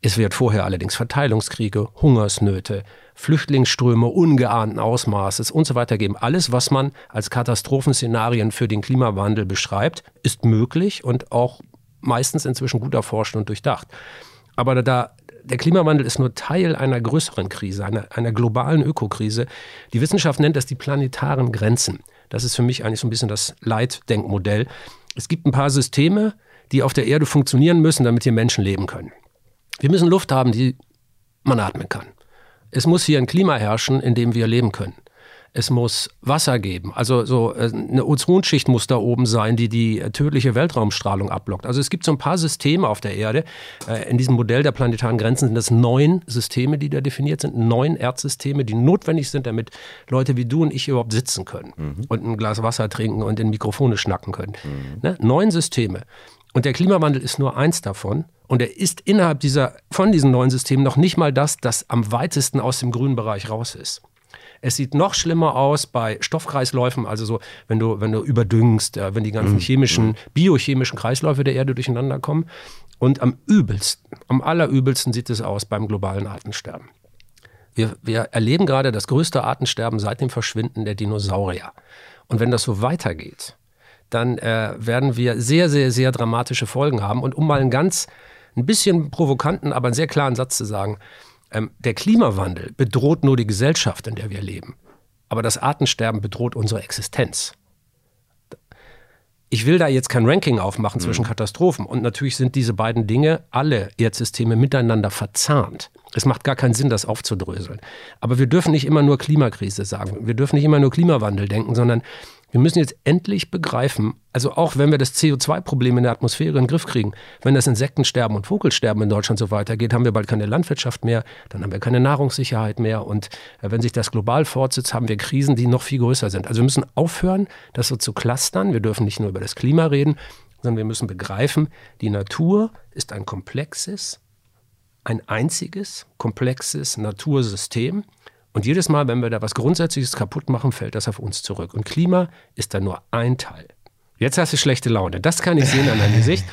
Es wird vorher allerdings Verteilungskriege, Hungersnöte, Flüchtlingsströme ungeahnten Ausmaßes und so weiter geben. Alles, was man als Katastrophenszenarien für den Klimawandel beschreibt, ist möglich und auch meistens inzwischen gut erforscht und durchdacht. Aber da, der Klimawandel ist nur Teil einer größeren Krise, einer, einer globalen Ökokrise. Die Wissenschaft nennt das die planetaren Grenzen. Das ist für mich eigentlich so ein bisschen das Leitdenkmodell. Es gibt ein paar Systeme, die auf der Erde funktionieren müssen, damit hier Menschen leben können. Wir müssen Luft haben, die man atmen kann. Es muss hier ein Klima herrschen, in dem wir leben können. Es muss Wasser geben. Also so äh, eine Ozonschicht muss da oben sein, die die äh, tödliche Weltraumstrahlung abblockt. Also es gibt so ein paar Systeme auf der Erde. Äh, In diesem Modell der planetaren Grenzen sind es neun Systeme, die da definiert sind. Neun Erdsysteme, die notwendig sind, damit Leute wie du und ich überhaupt sitzen können und ein Glas Wasser trinken und in Mikrofone schnacken können. Ne? Neun Systeme. Und der Klimawandel ist nur eins davon. Und er ist innerhalb dieser, von diesen neuen Systemen noch nicht mal das, das am weitesten aus dem grünen Bereich raus ist. Es sieht noch schlimmer aus bei Stoffkreisläufen, also so, wenn du, wenn du überdüngst, äh, wenn die ganzen chemischen, biochemischen Kreisläufe der Erde durcheinander kommen. Und am übelsten, am allerübelsten sieht es aus beim globalen Artensterben. Wir, wir erleben gerade das größte Artensterben seit dem Verschwinden der Dinosaurier. Und wenn das so weitergeht, dann äh, werden wir sehr, sehr, sehr dramatische Folgen haben. Und um mal einen ganz, ein bisschen provokanten, aber einen sehr klaren Satz zu sagen, ähm, der Klimawandel bedroht nur die Gesellschaft, in der wir leben. Aber das Artensterben bedroht unsere Existenz. Ich will da jetzt kein Ranking aufmachen zwischen Katastrophen. Und natürlich sind diese beiden Dinge, alle Erdsysteme, miteinander verzahnt. Es macht gar keinen Sinn, das aufzudröseln. Aber wir dürfen nicht immer nur Klimakrise sagen. Wir dürfen nicht immer nur Klimawandel denken, sondern wir müssen jetzt endlich begreifen, also auch wenn wir das CO2-Problem in der Atmosphäre in den Griff kriegen, wenn das Insektensterben und Vogelsterben in Deutschland so weitergeht, haben wir bald keine Landwirtschaft mehr, dann haben wir keine Nahrungssicherheit mehr und äh, wenn sich das global fortsetzt, haben wir Krisen, die noch viel größer sind. Also wir müssen aufhören, das so zu clustern. Wir dürfen nicht nur über das Klima reden, sondern wir müssen begreifen, die Natur ist ein komplexes, ein einziges, komplexes Natursystem. Und jedes Mal, wenn wir da was Grundsätzliches kaputt machen, fällt das auf uns zurück. Und Klima ist da nur ein Teil. Jetzt hast du schlechte Laune. Das kann ich sehen an deinem Gesicht.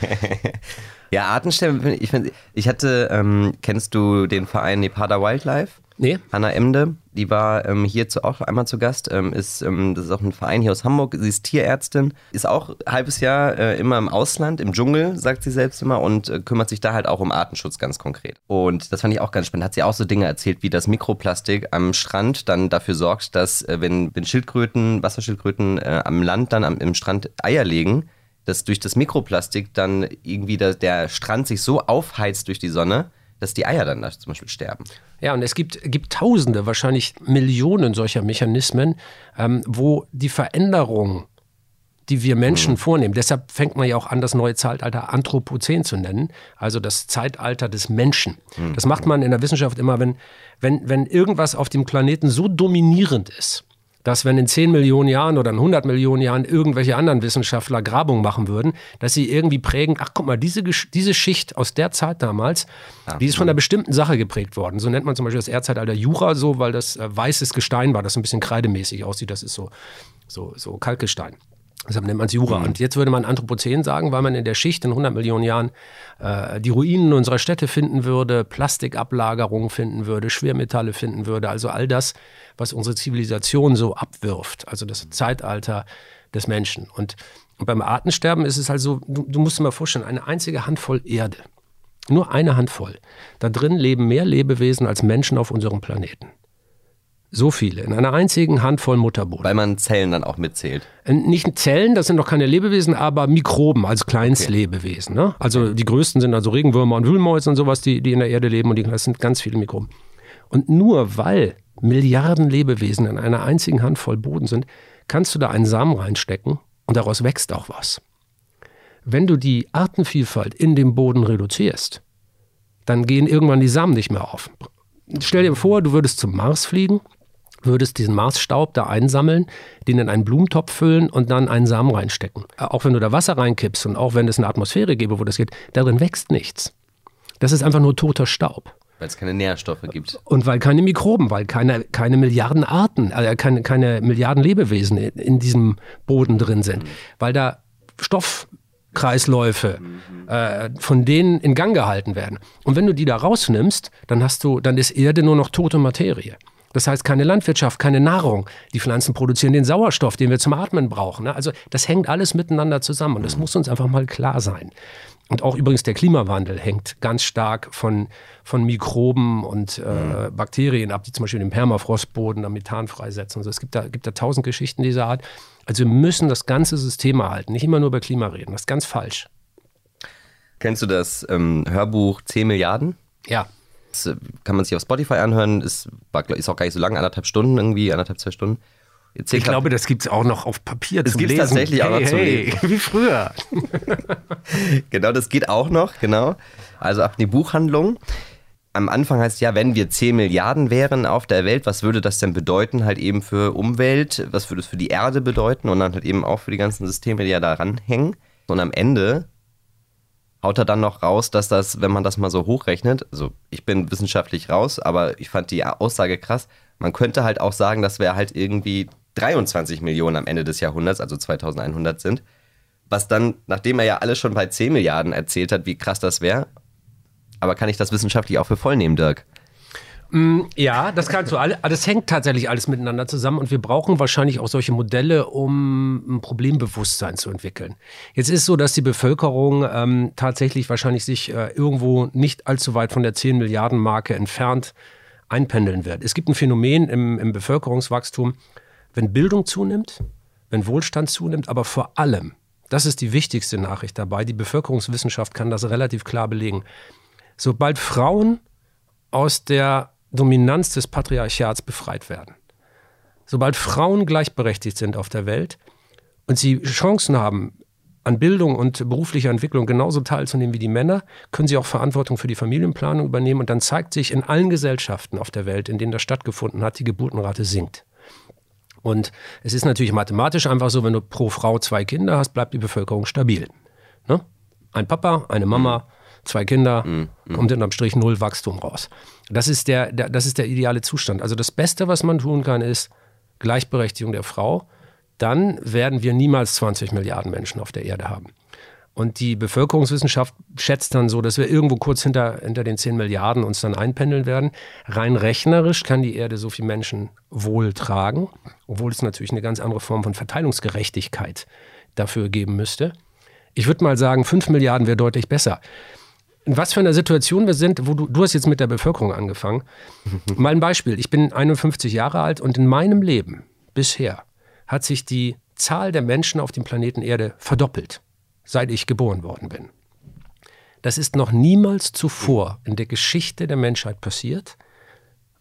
ja, Artensterben, ich, ich hatte, ähm, kennst du den Verein Nepada Wildlife? Nee. Hanna Emde, die war ähm, hier auch einmal zu Gast. Ähm, ist, ähm, das ist auch ein Verein hier aus Hamburg. Sie ist Tierärztin, ist auch ein halbes Jahr äh, immer im Ausland, im Dschungel, sagt sie selbst immer, und äh, kümmert sich da halt auch um Artenschutz ganz konkret. Und das fand ich auch ganz spannend. Hat sie auch so Dinge erzählt, wie das Mikroplastik am Strand dann dafür sorgt, dass, äh, wenn, wenn Schildkröten, Wasserschildkröten äh, am Land dann am, im Strand Eier legen, dass durch das Mikroplastik dann irgendwie der, der Strand sich so aufheizt durch die Sonne, dass die Eier dann zum Beispiel sterben. Ja, und es gibt, gibt Tausende, wahrscheinlich Millionen solcher Mechanismen, ähm, wo die Veränderung, die wir Menschen mhm. vornehmen, deshalb fängt man ja auch an, das neue Zeitalter Anthropozän zu nennen, also das Zeitalter des Menschen. Mhm. Das macht man in der Wissenschaft immer, wenn, wenn, wenn irgendwas auf dem Planeten so dominierend ist, dass wenn in 10 Millionen Jahren oder in 100 Millionen Jahren irgendwelche anderen Wissenschaftler Grabung machen würden, dass sie irgendwie prägen, ach guck mal, diese, diese Schicht aus der Zeit damals, ja, die ist von einer bestimmten Sache geprägt worden. So nennt man zum Beispiel das Erdzeitalter Jura so, weil das äh, weißes Gestein war, das ein bisschen kreidemäßig aussieht, das ist so, so, so Kalkgestein. Deshalb nennt man es Jura. Mhm. Und jetzt würde man Anthropozän sagen, weil man in der Schicht in 100 Millionen Jahren äh, die Ruinen unserer Städte finden würde, Plastikablagerungen finden würde, Schwermetalle finden würde. Also all das, was unsere Zivilisation so abwirft. Also das Zeitalter des Menschen. Und, und beim Artensterben ist es halt so, du, du musst dir mal vorstellen, eine einzige Handvoll Erde. Nur eine Handvoll. Da drin leben mehr Lebewesen als Menschen auf unserem Planeten. So viele, in einer einzigen Handvoll Mutterboden. Weil man Zellen dann auch mitzählt. Äh, nicht Zellen, das sind noch keine Lebewesen, aber Mikroben als Kleinstlebewesen. Ne? Also die größten sind also Regenwürmer und Wühlmäuse und sowas, die, die in der Erde leben und die, das sind ganz viele Mikroben. Und nur weil Milliarden Lebewesen in einer einzigen Handvoll Boden sind, kannst du da einen Samen reinstecken und daraus wächst auch was. Wenn du die Artenvielfalt in dem Boden reduzierst, dann gehen irgendwann die Samen nicht mehr auf. Stell dir vor, du würdest zum Mars fliegen würdest diesen Marsstaub da einsammeln, den in einen Blumentopf füllen und dann einen Samen reinstecken. Auch wenn du da Wasser reinkippst und auch wenn es eine Atmosphäre gäbe, wo das geht, darin wächst nichts. Das ist einfach nur toter Staub. Weil es keine Nährstoffe gibt. Und weil keine Mikroben, weil keine, keine Milliarden Arten, äh, keine, keine Milliarden Lebewesen in, in diesem Boden drin sind. Mhm. Weil da Stoffkreisläufe mhm. äh, von denen in Gang gehalten werden. Und wenn du die da rausnimmst, dann hast du, dann ist Erde nur noch tote Materie. Das heißt, keine Landwirtschaft, keine Nahrung. Die Pflanzen produzieren den Sauerstoff, den wir zum Atmen brauchen. Ne? Also das hängt alles miteinander zusammen und das muss uns einfach mal klar sein. Und auch übrigens der Klimawandel hängt ganz stark von, von Mikroben und äh, mhm. Bakterien ab, die zum Beispiel den Permafrostboden am Methan freisetzen. Also es gibt da, gibt da tausend Geschichten dieser Art. Also wir müssen das ganze System erhalten, nicht immer nur über Klima reden. Das ist ganz falsch. Kennst du das ähm, Hörbuch 10 Milliarden? Ja. Das äh, kann man sich auf Spotify anhören, ist, ist auch gar nicht so lang, anderthalb Stunden irgendwie, anderthalb, zwei Stunden. Jetzt ich glaube, das gibt es auch noch auf Papier das zum Lesen. Das gibt tatsächlich auch noch hey, zum Lesen. Wie früher. genau, das geht auch noch, genau. Also ab die Buchhandlung. Am Anfang heißt es ja, wenn wir 10 Milliarden wären auf der Welt, was würde das denn bedeuten halt eben für Umwelt? Was würde es für die Erde bedeuten? Und dann halt eben auch für die ganzen Systeme, die ja daran hängen. Und am Ende haut er dann noch raus, dass das, wenn man das mal so hochrechnet, also ich bin wissenschaftlich raus, aber ich fand die Aussage krass, man könnte halt auch sagen, dass wir halt irgendwie 23 Millionen am Ende des Jahrhunderts, also 2100 sind. Was dann, nachdem er ja alles schon bei 10 Milliarden erzählt hat, wie krass das wäre, aber kann ich das wissenschaftlich auch für voll nehmen, Dirk? Mm, ja, das kannst du alle. Das hängt tatsächlich alles miteinander zusammen und wir brauchen wahrscheinlich auch solche Modelle, um ein Problembewusstsein zu entwickeln. Jetzt ist so, dass die Bevölkerung ähm, tatsächlich wahrscheinlich sich äh, irgendwo nicht allzu weit von der 10 Milliarden Marke entfernt einpendeln wird. Es gibt ein Phänomen im, im Bevölkerungswachstum, wenn Bildung zunimmt, wenn Wohlstand zunimmt, aber vor allem, das ist die wichtigste Nachricht dabei, die Bevölkerungswissenschaft kann das relativ klar belegen. Sobald Frauen aus der Dominanz des Patriarchats befreit werden. Sobald Frauen gleichberechtigt sind auf der Welt und sie Chancen haben, an Bildung und beruflicher Entwicklung genauso teilzunehmen wie die Männer, können sie auch Verantwortung für die Familienplanung übernehmen. Und dann zeigt sich in allen Gesellschaften auf der Welt, in denen das stattgefunden hat, die Geburtenrate sinkt. Und es ist natürlich mathematisch einfach so, wenn du pro Frau zwei Kinder hast, bleibt die Bevölkerung stabil. Ne? Ein Papa, eine Mama, zwei Kinder, mhm. kommt unterm Strich null Wachstum raus. Das ist der, der, das ist der ideale Zustand. Also das Beste, was man tun kann, ist Gleichberechtigung der Frau. Dann werden wir niemals 20 Milliarden Menschen auf der Erde haben. Und die Bevölkerungswissenschaft schätzt dann so, dass wir irgendwo kurz hinter, hinter den 10 Milliarden uns dann einpendeln werden. Rein rechnerisch kann die Erde so viele Menschen wohl tragen, obwohl es natürlich eine ganz andere Form von Verteilungsgerechtigkeit dafür geben müsste. Ich würde mal sagen, 5 Milliarden wäre deutlich besser. In was für einer Situation wir sind, wo du, du hast jetzt mit der Bevölkerung angefangen. mal ein Beispiel. Ich bin 51 Jahre alt und in meinem Leben bisher hat sich die Zahl der Menschen auf dem Planeten Erde verdoppelt seit ich geboren worden bin. Das ist noch niemals zuvor in der Geschichte der Menschheit passiert.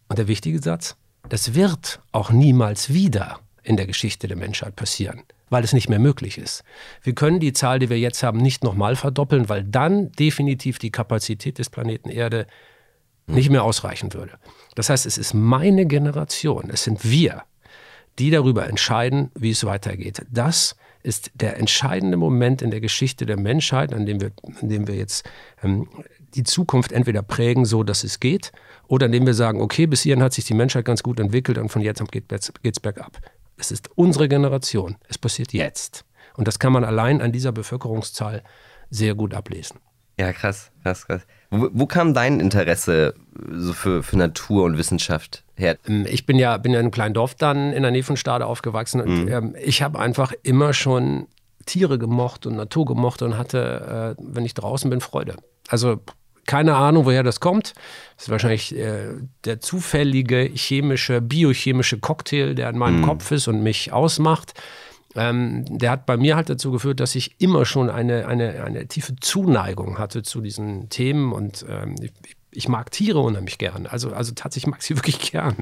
Und der wichtige Satz, das wird auch niemals wieder in der Geschichte der Menschheit passieren, weil es nicht mehr möglich ist. Wir können die Zahl, die wir jetzt haben, nicht nochmal verdoppeln, weil dann definitiv die Kapazität des Planeten Erde nicht mehr ausreichen würde. Das heißt, es ist meine Generation, es sind wir, die darüber entscheiden, wie es weitergeht. Das ist der entscheidende Moment in der Geschichte der Menschheit, an dem wir, an dem wir jetzt ähm, die Zukunft entweder prägen, so dass es geht, oder indem wir sagen, okay, bis hierhin hat sich die Menschheit ganz gut entwickelt und von jetzt an geht es bergab. Es ist unsere Generation. Es passiert jetzt. Und das kann man allein an dieser Bevölkerungszahl sehr gut ablesen. Ja, krass, krass, krass. Wo, wo kam dein Interesse so für, für Natur und Wissenschaft her? Ähm, ich bin ja, bin ja in einem kleinen Dorf dann in der Nähe von Stade aufgewachsen und mhm. ähm, ich habe einfach immer schon Tiere gemocht und Natur gemocht und hatte, äh, wenn ich draußen bin, Freude. Also keine Ahnung, woher das kommt. Das ist wahrscheinlich äh, der zufällige chemische, biochemische Cocktail, der in meinem mhm. Kopf ist und mich ausmacht. Ähm, der hat bei mir halt dazu geführt, dass ich immer schon eine, eine, eine tiefe Zuneigung hatte zu diesen Themen und ähm, ich, ich, mag Tiere unheimlich gern. Also, also tatsächlich mag ich sie wirklich gern.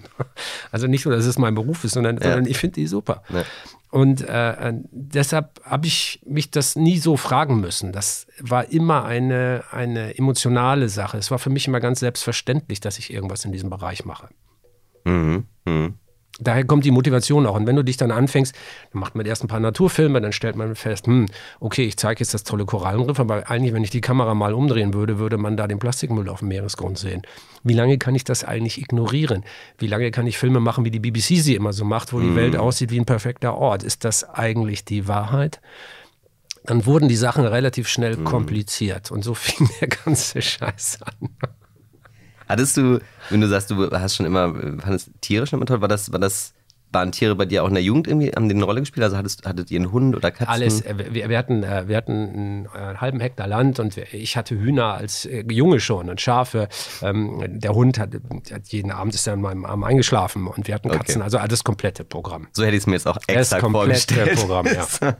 Also nicht nur, dass es mein Beruf ist, sondern, ja. sondern ich finde die super. Ja. Und äh, deshalb habe ich mich das nie so fragen müssen. Das war immer eine, eine emotionale Sache. Es war für mich immer ganz selbstverständlich, dass ich irgendwas in diesem Bereich mache. Mhm. Mhm daher kommt die Motivation auch. Und wenn du dich dann anfängst, dann macht man erst ein paar Naturfilme, dann stellt man fest, hm, okay, ich zeige jetzt das tolle Korallenriff, aber eigentlich, wenn ich die Kamera mal umdrehen würde, würde man da den Plastikmüll auf dem Meeresgrund sehen. Wie lange kann ich das eigentlich ignorieren? Wie lange kann ich Filme machen, wie die BBC sie immer so macht, wo die mhm. Welt aussieht wie ein perfekter Ort? Ist das eigentlich die Wahrheit? Dann wurden die Sachen relativ schnell mhm. kompliziert und so fing der ganze Scheiß an. Hattest du, wenn du sagst, du hast schon immer, fandest Tiere schon immer toll, war das, war das, waren Tiere bei dir auch in der Jugend irgendwie, haben die eine Rolle gespielt? Also hattest, hattet ihr einen Hund oder Katzen? Alles. Äh, wir, wir hatten, äh, wir hatten einen, äh, halben Hektar Land und ich hatte Hühner als Junge schon und Schafe. Ähm, der Hund hat, jeden Abend ist er in meinem Arm eingeschlafen und wir hatten Katzen. Okay. Also das komplette Programm. So hätte ich es mir jetzt auch extra das komplette vorgestellt. Programm, ja.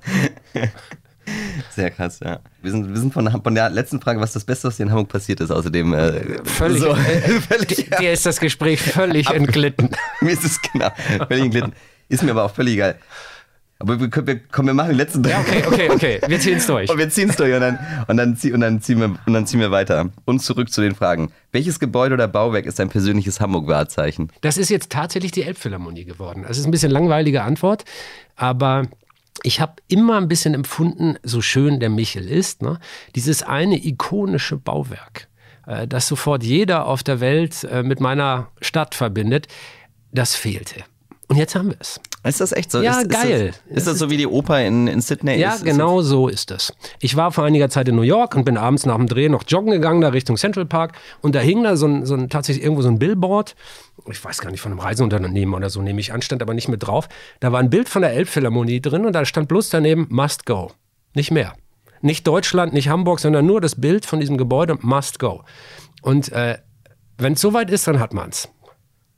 Sehr krass, ja. Wir sind, wir sind von, von, der letzten Frage, was das Beste, was dir in Hamburg passiert ist, außerdem. Äh, völlig. So, äh, völlig dir ist das Gespräch völlig entglitten. mir ist es genau, völlig entglitten. Ist mir aber auch völlig egal. Aber wir, wir, komm, wir machen die letzten drei. Ja, okay, okay, okay. Wir ziehen es durch. Und wir ziehen es durch und dann, und, dann zieh, und, dann ziehen wir, und dann ziehen wir weiter. Und zurück zu den Fragen. Welches Gebäude oder Bauwerk ist dein persönliches Hamburg-Wahrzeichen? Das ist jetzt tatsächlich die Elbphilharmonie geworden. Das ist ein bisschen langweilige Antwort, aber ich habe immer ein bisschen empfunden, so schön der Michel ist, ne, dieses eine ikonische Bauwerk, äh, das sofort jeder auf der Welt äh, mit meiner Stadt verbindet, das fehlte. Und jetzt haben wir es. Ist das echt so? Ja, ist, geil. Ist das, ist das so wie die Oper in, in Sydney? Ja, ist, genau so ist es. Ich war vor einiger Zeit in New York und bin abends nach dem Dreh noch joggen gegangen, da Richtung Central Park. Und da hing da so ein, so ein tatsächlich irgendwo so ein Billboard. Ich weiß gar nicht, von einem Reiseunternehmen oder so nehme ich an, stand aber nicht mit drauf. Da war ein Bild von der Elbphilharmonie drin und da stand bloß daneben Must Go. Nicht mehr. Nicht Deutschland, nicht Hamburg, sondern nur das Bild von diesem Gebäude Must Go. Und äh, wenn es soweit ist, dann hat man es.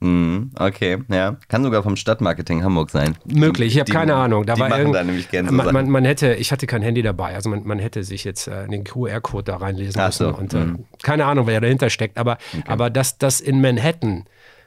Mhm, okay, ja. Kann sogar vom Stadtmarketing Hamburg sein. Möglich, ich habe keine Ahnung. Da die war machen da nämlich gerne so man, man, man, hätte, ich hatte kein Handy dabei, also man, man hätte sich jetzt äh, den QR-Code da reinlesen Ach müssen. So. Und, äh, mhm. keine Ahnung, wer dahinter steckt. Aber, okay. aber dass das in Manhattan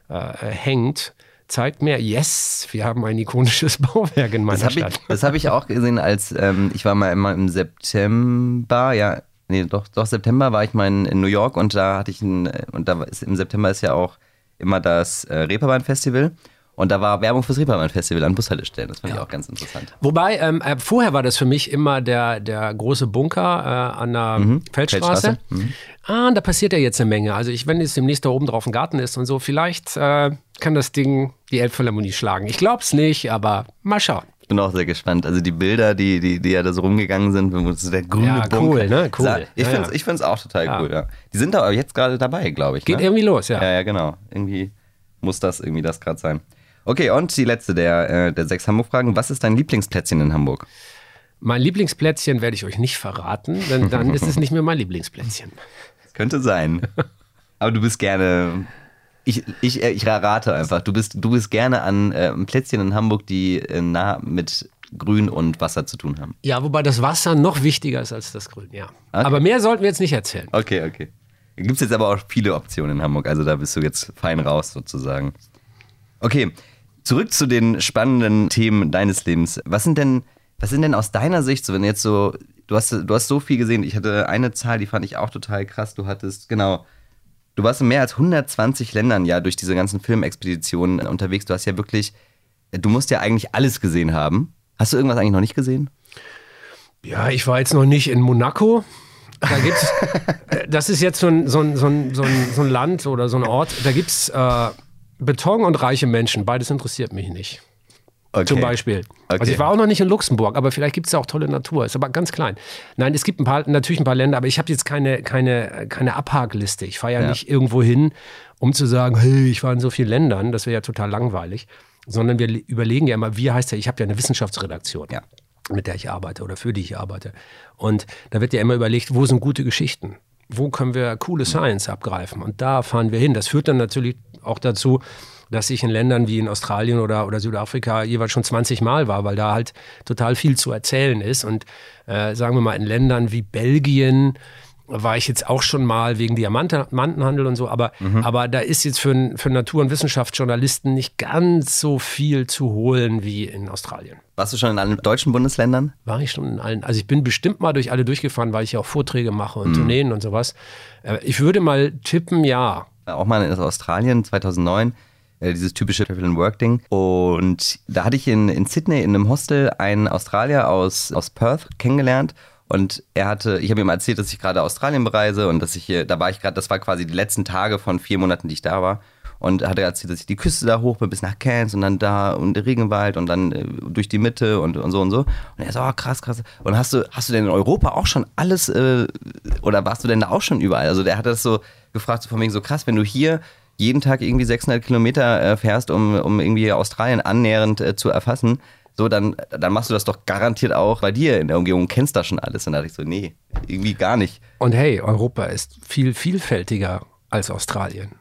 äh, hängt, zeigt mir, yes, wir haben ein ikonisches Bauwerk in meiner das Stadt. Ich, das habe ich auch gesehen, als ähm, ich war mal immer im September, ja, nee, doch, doch September war ich mal in, in New York und da hatte ich ein, und da ist, im September ist ja auch immer das äh, Reeperbahn Festival. Und da war Werbung fürs Reeperbahn-Festival an Bushaltestellen. Das fand ja. ich auch ganz interessant. Wobei, ähm, äh, vorher war das für mich immer der, der große Bunker äh, an der mhm. Feldstraße. Feldstraße. Mhm. Ah, da passiert ja jetzt eine Menge. Also ich, wenn jetzt demnächst da oben drauf ein Garten ist und so, vielleicht äh, kann das Ding die Elbphilharmonie schlagen. Ich glaube es nicht, aber mal schauen. Ich bin auch sehr gespannt. Also die Bilder, die, die, die ja da so rumgegangen sind, der grüne ja, Bunker. cool, ne? Cool. Ich ja, finde es ja. auch total cool, ja. Die sind da jetzt gerade dabei, glaube ich. Geht ne? irgendwie los, ja. Ja, ja, genau. Irgendwie muss das irgendwie das gerade sein. Okay, und die letzte der, äh, der sechs Hamburg-Fragen. Was ist dein Lieblingsplätzchen in Hamburg? Mein Lieblingsplätzchen werde ich euch nicht verraten, denn dann ist es nicht mehr mein Lieblingsplätzchen. Das könnte sein. Aber du bist gerne. Ich, ich, äh, ich rate einfach, du bist, du bist gerne an äh, Plätzchen in Hamburg, die äh, nah mit Grün und Wasser zu tun haben. Ja, wobei das Wasser noch wichtiger ist als das Grün, ja. Okay. Aber mehr sollten wir jetzt nicht erzählen. Okay, okay. Gibt es jetzt aber auch viele Optionen in Hamburg, also da bist du jetzt fein raus sozusagen. Okay, zurück zu den spannenden Themen deines Lebens. Was sind denn, was sind denn aus deiner Sicht, so wenn jetzt so, du hast, du hast so viel gesehen, ich hatte eine Zahl, die fand ich auch total krass, du hattest, genau, du warst in mehr als 120 Ländern ja durch diese ganzen Filmexpeditionen unterwegs, du hast ja wirklich, du musst ja eigentlich alles gesehen haben. Hast du irgendwas eigentlich noch nicht gesehen? Ja, ich war jetzt noch nicht in Monaco. Da gibt's, das ist jetzt so ein, so, ein, so, ein, so ein Land oder so ein Ort, da gibt es äh, Beton und reiche Menschen, beides interessiert mich nicht. Okay. Zum Beispiel. Okay. Also ich war auch noch nicht in Luxemburg, aber vielleicht gibt es ja auch tolle Natur. Ist aber ganz klein. Nein, es gibt ein paar, natürlich ein paar Länder, aber ich habe jetzt keine, keine, keine Abhakliste. Ich fahre ja, ja, nicht irgendwo hin, um zu sagen, hey, ich war in so vielen Ländern. Das wäre ja total langweilig. Sondern wir überlegen ja immer, wie heißt ja, ich habe ja eine Wissenschaftsredaktion. Ja. mit der ich arbeite oder für die ich arbeite. Und da wird ja immer überlegt, wo sind gute Geschichten? Wo können wir coole Science abgreifen? Und da fahren wir hin. Das führt dann natürlich auch dazu, dass ich in Ländern wie in Australien oder, oder Südafrika jeweils schon 20 Mal war, weil da halt total viel zu erzählen ist. Und äh, sagen wir mal, in Ländern wie Belgien war ich jetzt auch schon mal wegen Diamantenhandel und so, aber, mhm. aber da ist jetzt für, für Natur- und Wissenschaftsjournalisten nicht ganz so viel zu holen wie in Australien. Warst du schon in allen deutschen Bundesländern? War ich schon in allen. Also ich bin bestimmt mal durch alle durchgefahren, weil ich ja auch Vorträge mache und mhm. Tourneen und sowas. Äh, ich würde mal tippen, ja. Auch mal in Australien 2009 äh, dieses typische Travel and Work Ding. Und da hatte ich in, in Sydney in einem Hostel einen Australier aus, aus Perth kennengelernt. Und er hatte, ich habe ihm erzählt, dass ich gerade Australien bereise und dass ich hier, da war ich gerade, das war quasi die letzten Tage von vier Monaten, die ich da war. Und er hatte erzählt, dass ich die Küste da hoch bin bis nach Cairns und dann da und der Regenwald und dann äh, durch die Mitte und, und so und so. Und er so, oh, krass, krass. Und hast du, hast du denn in Europa auch schon alles äh, oder warst du denn da auch schon überall? Also der hat das so gefragt, so von wegen so krass, wenn du hier jeden Tag irgendwie 600 Kilometer äh, fährst, um, um irgendwie Australien annähernd äh, zu erfassen, so, dann, dann machst du das doch garantiert auch bei dir in der Umgebung, kennst da schon alles. Und da dachte ich so, nee, irgendwie gar nicht. Und hey, Europa ist viel vielfältiger als Australien.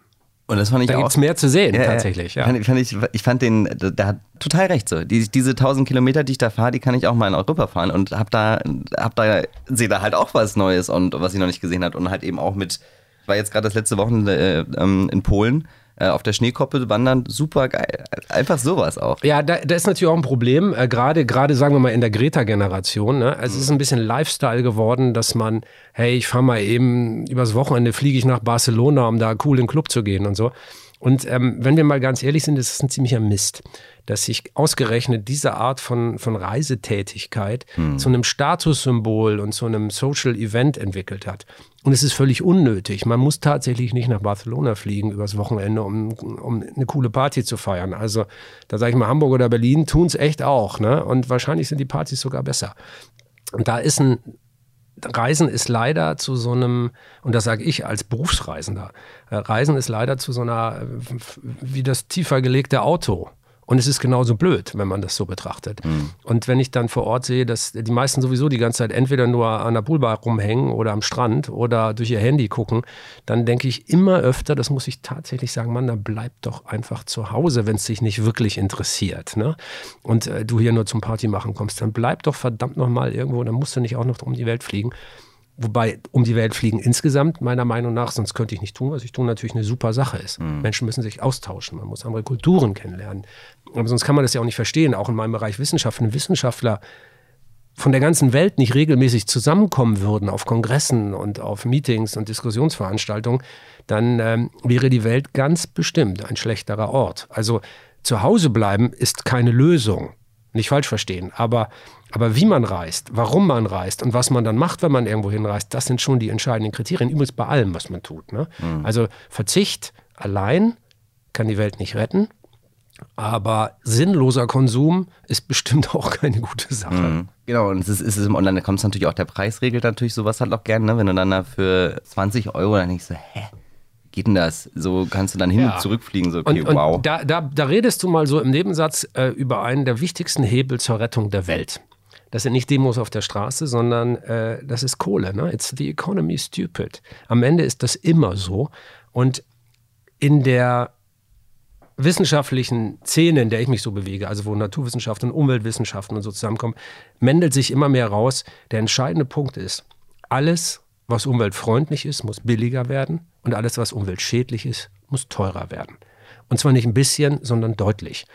Und das fand ich da gibt es mehr zu sehen, ja, tatsächlich. Ja. Fand, fand ich, ich fand den, der hat total recht so. Die, diese 1000 Kilometer, die ich da fahre, die kann ich auch mal in Europa fahren und hab da, hab da, sehe da halt auch was Neues und was ich noch nicht gesehen habe und halt eben auch mit, war jetzt gerade das letzte Wochenende äh, ähm, in Polen äh, auf der Schneekoppe wandern, super geil. Einfach sowas auch. Ja, da, da ist natürlich auch ein Problem, äh, gerade, gerade sagen wir mal in der Greta-Generation. Ne? Also es ist ein bisschen Lifestyle geworden, dass man, hey, ich fahre mal eben übers Wochenende, fliege ich nach Barcelona, um da cool in den Club zu gehen und so. Und ähm, wenn wir mal ganz ehrlich sind, ist es ein ziemlicher Mist, dass sich ausgerechnet diese Art von, von Reisetätigkeit hm. zu einem Statussymbol und zu einem Social Event entwickelt hat. Und es ist völlig unnötig. Man muss tatsächlich nicht nach Barcelona fliegen übers Wochenende, um, um eine coole Party zu feiern. Also da sage ich mal, Hamburg oder Berlin tun es echt auch. Ne? Und wahrscheinlich sind die Partys sogar besser. Und da ist ein Reisen ist leider zu so einem, und das sage ich als Berufsreisender, äh, Reisen ist leider zu so einer, äh, wie das tiefer gelegte Auto. Und es ist genauso blöd, wenn man das so betrachtet. Mhm. Und wenn ich dann vor Ort sehe, dass die meisten sowieso die ganze Zeit entweder nur an der Poolbar rumhängen oder am Strand oder durch ihr Handy gucken, dann denke ich immer öfter, das muss ich tatsächlich sagen, Mann, dann bleib doch einfach zu Hause, wenn es dich nicht wirklich interessiert. Ne? Und äh, du hier nur zum Party machen kommst, dann bleib doch verdammt nochmal irgendwo, dann musst du nicht auch noch um die Welt fliegen. Wobei um die Welt fliegen insgesamt, meiner Meinung nach, sonst könnte ich nicht tun, was ich tue, natürlich eine super Sache ist. Mhm. Menschen müssen sich austauschen, man muss andere Kulturen kennenlernen. Aber sonst kann man das ja auch nicht verstehen, auch in meinem Bereich Wissenschaft. Wenn Wissenschaftler von der ganzen Welt nicht regelmäßig zusammenkommen würden auf Kongressen und auf Meetings und Diskussionsveranstaltungen, dann ähm, wäre die Welt ganz bestimmt ein schlechterer Ort. Also zu Hause bleiben ist keine Lösung. Nicht falsch verstehen. Aber, aber wie man reist, warum man reist und was man dann macht, wenn man irgendwo hinreist, das sind schon die entscheidenden Kriterien. Übrigens bei allem, was man tut. Ne? Mhm. Also Verzicht allein kann die Welt nicht retten. Aber sinnloser Konsum ist bestimmt auch keine gute Sache. Mhm. Genau, und es ist, ist es im Online, da kommt es natürlich auch der Preisregel natürlich sowas halt auch gerne, ne? wenn du dann da für 20 Euro dann denkst du, hä? Geht denn das? So kannst du dann hin ja. und zurückfliegen, so okay, und, wow. Und da, da, da redest du mal so im Nebensatz äh, über einen der wichtigsten Hebel zur Rettung der Welt. Das sind nicht Demos auf der Straße, sondern äh, das ist Kohle. Ne? It's the economy stupid. Am Ende ist das immer so. Und in der wissenschaftlichen Szene, in der ich mich so bewege, also wo Naturwissenschaften und Umweltwissenschaften und so zusammenkommen, mendelt sich immer mehr raus. Der entscheidende Punkt ist, alles, was umweltfreundlich ist, muss billiger werden und alles, was umweltschädlich ist, muss teurer werden. Und zwar nicht ein bisschen, sondern deutlich.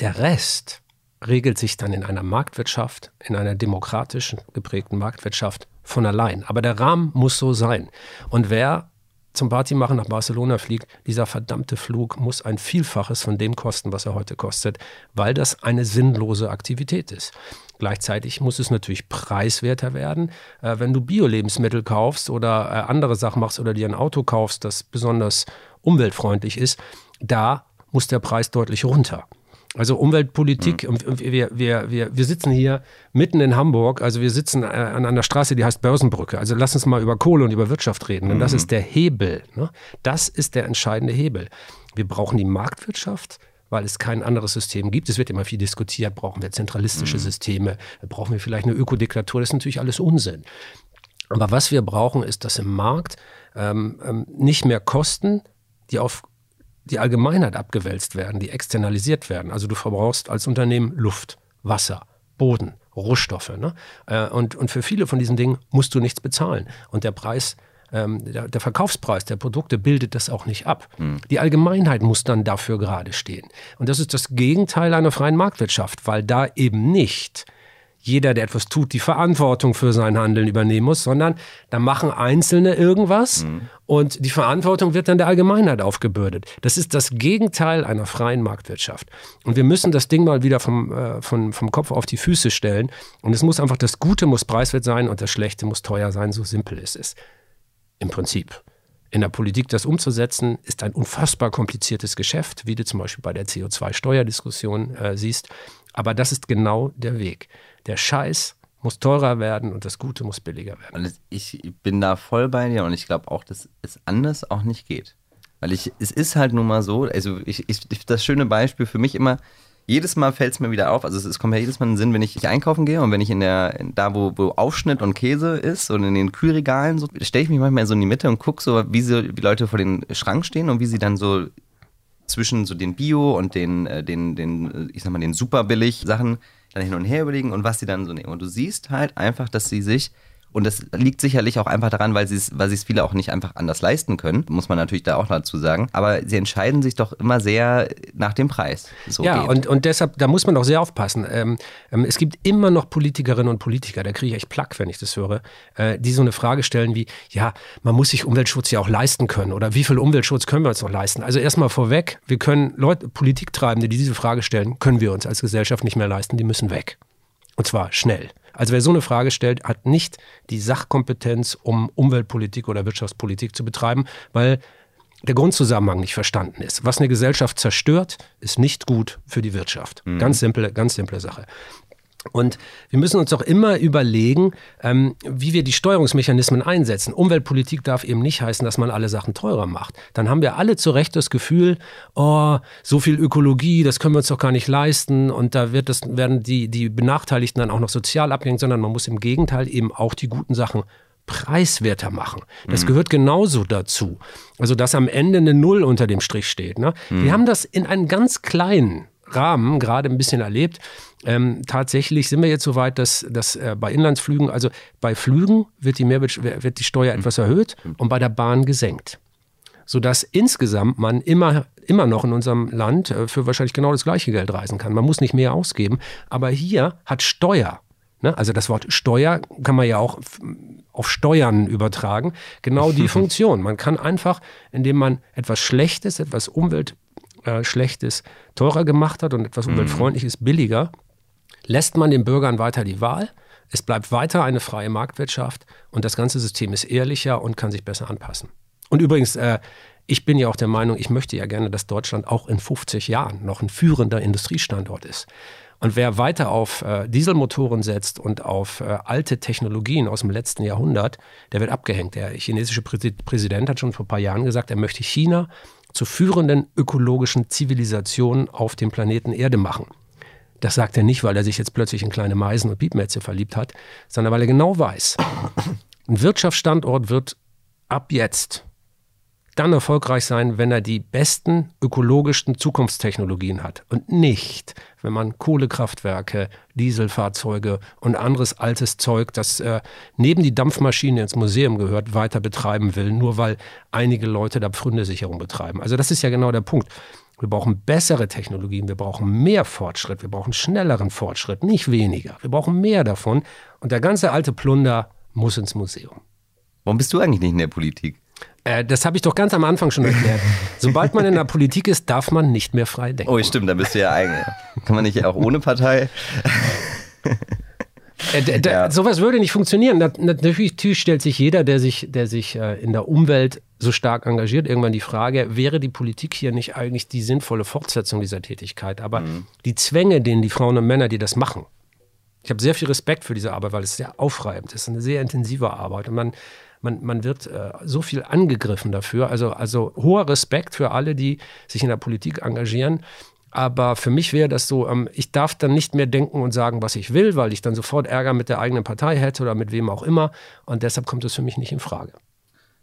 Der Rest regelt sich dann in einer Marktwirtschaft, in einer demokratisch geprägten Marktwirtschaft von allein. Aber der Rahmen muss so sein. Und wer zum Party machen nach Barcelona fliegt, dieser verdammte Flug muss ein Vielfaches von dem kosten, was er heute kostet, weil das eine sinnlose Aktivität ist. Gleichzeitig muss es natürlich preiswerter werden. Äh, wenn du Bio-Lebensmittel kaufst oder äh, andere Sachen machst oder dir ein Auto kaufst, das besonders umweltfreundlich ist, da muss der Preis deutlich runter. Also Umweltpolitik, mhm. wir, wir, wir, wir sitzen hier mitten in Hamburg, also wir sitzen äh, an einer Straße, die heißt Börsenbrücke. Also lass uns mal über Kohle und über Wirtschaft reden, denn mhm. das ist der Hebel. Ne? Das ist der entscheidende Hebel. Wir brauchen die Marktwirtschaft, weil es kein anderes System gibt. Es wird immer viel diskutiert, brauchen wir zentralistische mhm. Systeme, brauchen wir vielleicht eine Ökodiktatur, das ist natürlich alles Unsinn. Aber was wir brauchen, ist, dass im Markt ähm, ähm, nicht mehr Kosten, die auf die Allgemeinheit abgewälzt werden, die externalisiert werden. Also du verbrauchst als Unternehmen Luft, Wasser, Boden, Rohstoffe. Ne? Äh, und, und für viele von diesen Dingen musst du nichts bezahlen. Und der Preis, ähm, der, der, Verkaufspreis der Produkte bildet das auch nicht ab. Mhm. Die Allgemeinheit muss dann dafür gerade stehen. Und das ist das Gegenteil einer freien Marktwirtschaft, weil da eben nicht jeder, der etwas tut, die Verantwortung für sein Handeln übernehmen muss, sondern da machen Einzelne irgendwas mhm. und die Verantwortung wird dann der Allgemeinheit aufgebürdet. Das ist das Gegenteil einer freien Marktwirtschaft. Und wir müssen das Ding mal wieder vom, äh, vom, vom Kopf auf die Füße stellen. Und es muss einfach, das Gute muss preiswert sein und das Schlechte muss teuer sein, so simpel ist es. Im Prinzip. In der Politik das umzusetzen, ist ein unfassbar kompliziertes Geschäft, wie du zum Beispiel bei der CO2-Steuerdiskussion äh, siehst. Aber das ist genau der Weg der Scheiß muss teurer werden und das Gute muss billiger werden. Und ich bin da voll bei dir und ich glaube auch, dass es anders auch nicht geht. Weil ich, es ist halt nun mal so, also ich, ich das schöne Beispiel für mich immer, jedes Mal fällt es mir wieder auf, also es, es, kommt ja jedes Mal in den Sinn, wenn ich einkaufen gehe und wenn ich in der, da wo, wo Aufschnitt und Käse ist und in den Kühlregalen, so, stelle ich mich manchmal so in die Mitte und gucke so, wie sie, die Leute vor den Schrank stehen und wie sie dann so zwischen so den Bio und den, äh, den, den, ich sag mal, den super billig Sachen dann hin und her überlegen und was sie dann so nehmen. Und du siehst halt einfach, dass sie sich und das liegt sicherlich auch einfach daran, weil sie es, weil es viele auch nicht einfach anders leisten können, muss man natürlich da auch dazu sagen. Aber sie entscheiden sich doch immer sehr nach dem Preis. So ja, und, und deshalb, da muss man auch sehr aufpassen. Ähm, ähm, es gibt immer noch Politikerinnen und Politiker, da kriege ich echt Plack, wenn ich das höre, äh, die so eine Frage stellen wie, ja, man muss sich Umweltschutz ja auch leisten können oder wie viel Umweltschutz können wir uns noch leisten? Also erstmal vorweg, wir können Leute, Politiktreibende, die diese Frage stellen, können wir uns als Gesellschaft nicht mehr leisten, die müssen weg. Und zwar schnell. Also wer so eine Frage stellt, hat nicht die Sachkompetenz, um Umweltpolitik oder Wirtschaftspolitik zu betreiben, weil der Grundzusammenhang nicht verstanden ist. Was eine Gesellschaft zerstört, ist nicht gut für die Wirtschaft. Mhm. Ganz simple, ganz simple Sache. Und wir müssen uns auch immer überlegen, ähm, wie wir die Steuerungsmechanismen einsetzen. Umweltpolitik darf eben nicht heißen, dass man alle Sachen teurer macht. Dann haben wir alle zu Recht das Gefühl, oh, so viel Ökologie, das können wir uns doch gar nicht leisten. Und da wird das, werden die, die Benachteiligten dann auch noch sozial abgehängt, sondern man muss im Gegenteil eben auch die guten Sachen preiswerter machen. Das mhm. gehört genauso dazu. Also, dass am Ende eine Null unter dem Strich steht. Ne? Mhm. Wir haben das in einem ganz kleinen Rahmen gerade ein bisschen erlebt. Ähm, tatsächlich sind wir jetzt so weit, dass, dass äh, bei Inlandsflügen, also bei Flügen wird die, Mehrwert, wird die Steuer etwas erhöht und bei der Bahn gesenkt. Sodass insgesamt man immer, immer noch in unserem Land äh, für wahrscheinlich genau das gleiche Geld reisen kann. Man muss nicht mehr ausgeben. Aber hier hat Steuer, ne? also das Wort Steuer kann man ja auch auf Steuern übertragen, genau die Funktion. Man kann einfach, indem man etwas Schlechtes, etwas Umwelt äh, Schlechtes teurer gemacht hat und etwas mhm. Umweltfreundliches billiger, lässt man den Bürgern weiter die Wahl. Es bleibt weiter eine freie Marktwirtschaft und das ganze System ist ehrlicher und kann sich besser anpassen. Und übrigens, äh, ich bin ja auch der Meinung, ich möchte ja gerne, dass Deutschland auch in 50 Jahren noch ein führender Industriestandort ist. Und wer weiter auf äh, Dieselmotoren setzt und auf äh, alte Technologien aus dem letzten Jahrhundert, der wird abgehängt. Der chinesische Präsident hat schon vor ein paar Jahren gesagt, er möchte China zur führenden ökologischen Zivilisation auf dem Planeten Erde machen. Das sagt er nicht, weil er sich jetzt plötzlich in kleine Meisen und Piepmetze verliebt hat, sondern weil er genau weiß, ein Wirtschaftsstandort wird ab jetzt dann erfolgreich sein, wenn er die besten ökologischsten Zukunftstechnologien hat und nicht, wenn man Kohlekraftwerke, Dieselfahrzeuge und anderes altes Zeug, das äh, neben die Dampfmaschine ins Museum gehört, weiter betreiben will, nur weil einige Leute da Pfründesicherung betreiben. Also das ist ja genau der Punkt. Wir brauchen bessere Technologien, wir brauchen mehr Fortschritt, wir brauchen schnelleren Fortschritt, nicht weniger. Wir brauchen mehr davon und der ganze alte Plunder muss ins Museum. Warum bist du eigentlich nicht in der Politik? Äh, das habe ich doch ganz am Anfang schon erklärt. Sobald man in der Politik ist, darf man nicht mehr frei denken. Oh, stimmt, da bist du ja eigentlich. Kann man nicht auch ohne Partei? Äh, ja. Sowas würde nicht funktionieren. Natürlich, stellt sich jeder, der sich, der sich äh, in der Umwelt so stark engagiert, irgendwann die Frage, wäre die Politik hier nicht eigentlich die sinnvolle Fortsetzung dieser Tätigkeit? Aber mhm. die Zwänge, denen die Frauen und Männer, die das machen, ich habe sehr viel Respekt für diese Arbeit, weil es sehr aufreibend ist, eine sehr intensive Arbeit. Und man, man, man wird äh, so viel angegriffen dafür. Also, also hoher Respekt für alle, die sich in der Politik engagieren. Aber für mich wäre das so, ähm, ich darf dann nicht mehr denken und sagen, was ich will, weil ich dann sofort Ärger mit der eigenen Partei hätte oder mit wem auch immer. Und deshalb kommt es für mich nicht in Frage.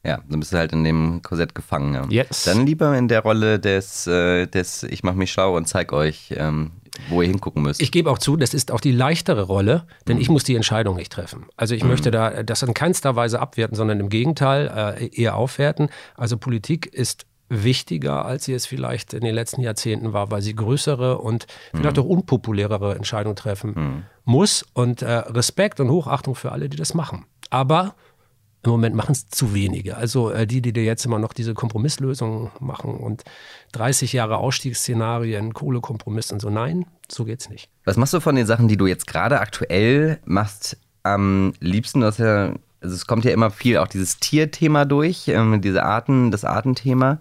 Ja, dann bist du halt in dem Korsett gefangen. Ja. Yes. Dann lieber in der Rolle des, äh, des Ich mache mich schlau und zeig euch, ähm, wo ihr hingucken müsst. Ich gebe auch zu, das ist auch die leichtere Rolle, denn mhm. ich muss die Entscheidung nicht treffen. Also ich mhm. möchte da das in keinster Weise abwerten, sondern im Gegenteil äh, eher aufwerten. Also Politik ist wichtiger, als sie es vielleicht in den letzten Jahrzehnten war, weil sie größere und vielleicht mhm. auch unpopulärere Entscheidungen treffen mhm. muss. Und äh, Respekt und Hochachtung für alle, die das machen. Aber im Moment machen es zu wenige. Also äh, die, die dir jetzt immer noch diese Kompromisslösungen machen und 30 Jahre Ausstiegsszenarien, Kohlekompromiss und so, nein, so geht's nicht. Was machst du von den Sachen, die du jetzt gerade aktuell machst, am liebsten? Du ja, also es kommt ja immer viel auch dieses Tierthema durch, ähm, diese Arten, das Artenthema.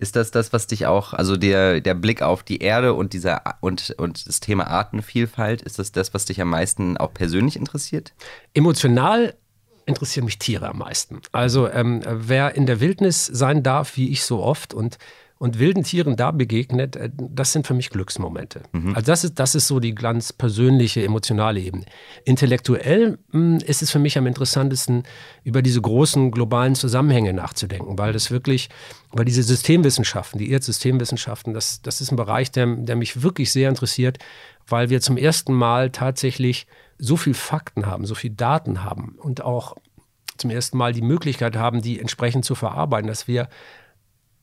Ist das das, was dich auch, also der, der Blick auf die Erde und, dieser, und, und das Thema Artenvielfalt, ist das das, was dich am meisten auch persönlich interessiert? Emotional interessieren mich Tiere am meisten. Also ähm, wer in der Wildnis sein darf, wie ich so oft, und und wilden Tieren da begegnet, äh, das sind für mich Glücksmomente. Mhm. Also das ist, das ist so die ganz persönliche, emotionale Ebene. Intellektuell mh, hm, ist es für mich am interessantesten, über diese großen globalen Zusammenhänge nachzudenken, weil das wirklich, weil diese Systemwissenschaften, die Erdsystemwissenschaften, das, das ist ein Bereich, der, der mich wirklich sehr interessiert, weil wir zum ersten Mal tatsächlich so viel Fakten haben, so viel Daten haben und auch zum ersten Mal die Möglichkeit haben, die entsprechend zu verarbeiten, dass wir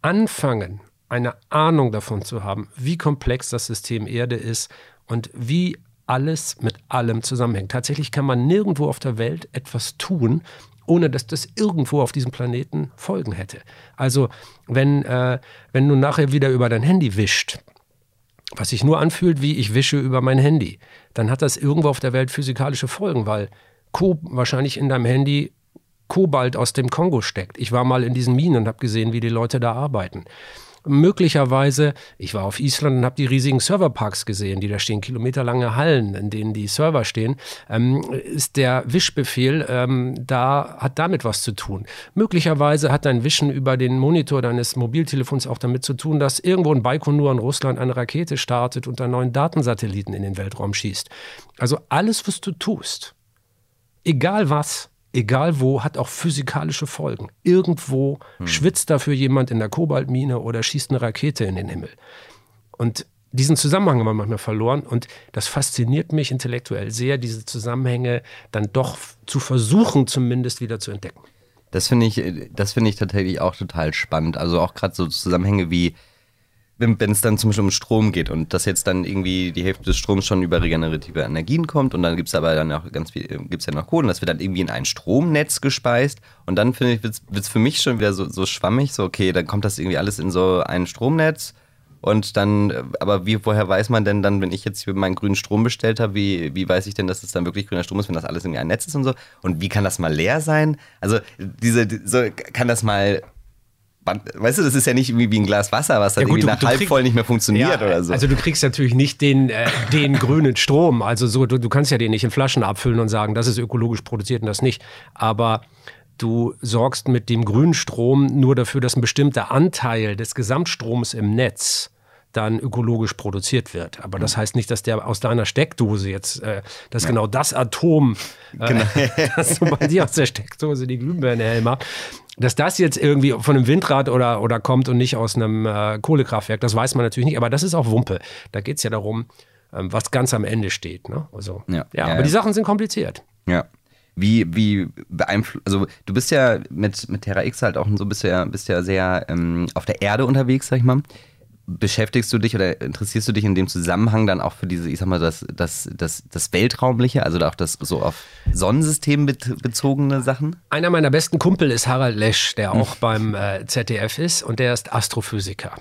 anfangen, eine Ahnung davon zu haben, wie komplex das System Erde ist und wie alles mit allem zusammenhängt. Tatsächlich kann man nirgendwo auf der Welt etwas tun, ohne dass das irgendwo auf diesem Planeten Folgen hätte. Also wenn, äh, wenn du nachher wieder über dein Handy wischt, was sich nur anfühlt, wie ich wische über mein Handy, dann hat das irgendwo auf der Welt physikalische Folgen, weil Co wahrscheinlich in deinem Handy Kobalt aus dem Kongo steckt. Ich war mal in diesen Minen und habe gesehen, wie die Leute da arbeiten. Möglicherweise, ich war auf Island und habe die riesigen Serverparks gesehen, die da stehen, kilometerlange Hallen, in denen die Server stehen, ähm, ist der Wischbefehl, ähm, da hat damit was zu tun. Möglicherweise hat dein Wischen über den Monitor deines Mobiltelefons auch damit zu tun, dass irgendwo in Baikonur in Russland eine Rakete startet und einen neuen Datensatelliten in den Weltraum schießt. Also alles, was du tust, egal was, egal wo, hat auch physikalische Folgen. Irgendwo hm. schwitzt dafür jemand in der Kobaltmine oder schießt eine Rakete in den Himmel. Und diesen Zusammenhang haben wir manchmal verloren und das fasziniert mich intellektuell sehr, diese Zusammenhänge dann doch zu versuchen, zumindest wieder zu entdecken. Das finde ich, das finde ich tatsächlich auch total spannend. Also auch gerade so Zusammenhänge wie wenn, es dann zum Beispiel um Strom geht und dass jetzt dann irgendwie die Hälfte des Stroms schon über regenerative Energien kommt und dann gibt es aber dann auch ganz viel, gibt es ja noch Kohle und das wird dann irgendwie in ein Stromnetz gespeist und dann finde ich, wird es für mich schon wieder so, so schwammig, so okay, dann kommt das irgendwie alles in so ein Stromnetz Und dann, äh, aber wie, woher weiß man denn dann, wenn ich jetzt meinen grünen Strom bestellt habe, wie, wie weiß ich denn, dass es dann wirklich grüner Strom ist, wenn das alles in ein Netz ist und so? Und wie kann das mal leer sein? Also, diese, so, kann das mal Weißt du, das ist ja nicht wie ein Glas Wasser, was dann ja, gut, irgendwie nach halb voll nicht mehr funktioniert ja, oder so. Also du kriegst natürlich nicht den, äh, den grünen Strom. Also so, du, du kannst ja den nicht in Flaschen abfüllen und sagen, das ist ökologisch produziert und das nicht. Aber du sorgst mit dem grünen Strom nur dafür, dass ein bestimmter Anteil des Gesamtstroms im Netz dann ökologisch produziert wird. Aber das mhm. heißt nicht, dass der aus deiner Steckdose jetzt, äh, dass ja. genau das Atom, äh, genau. dass du bei dir aus der Steckdose die Glühbirne hell macht, dass das jetzt irgendwie von einem Windrad oder, oder kommt und nicht aus einem äh, Kohlekraftwerk, das weiß man natürlich nicht. Aber das ist auch Wumpe. Da geht es ja darum, ähm, was ganz am Ende steht. Ne? Also, ja, ja, ja aber ja. die Sachen sind kompliziert. Ja. Wie, wie beeinflusst, also du bist ja mit, mit Terra X halt auch so, bist ja, bist ja sehr ähm, auf der Erde unterwegs, sag ich mal beschäftigst du dich oder interessierst du dich in dem Zusammenhang dann auch für diese, ich sag mal, das, das, das, das Weltraumliche, also auch das so auf Sonnensystem bezogene Sachen? Einer meiner besten Kumpel ist Harald Lesch, der auch hm. beim äh, ZDF ist und der ist Astrophysiker.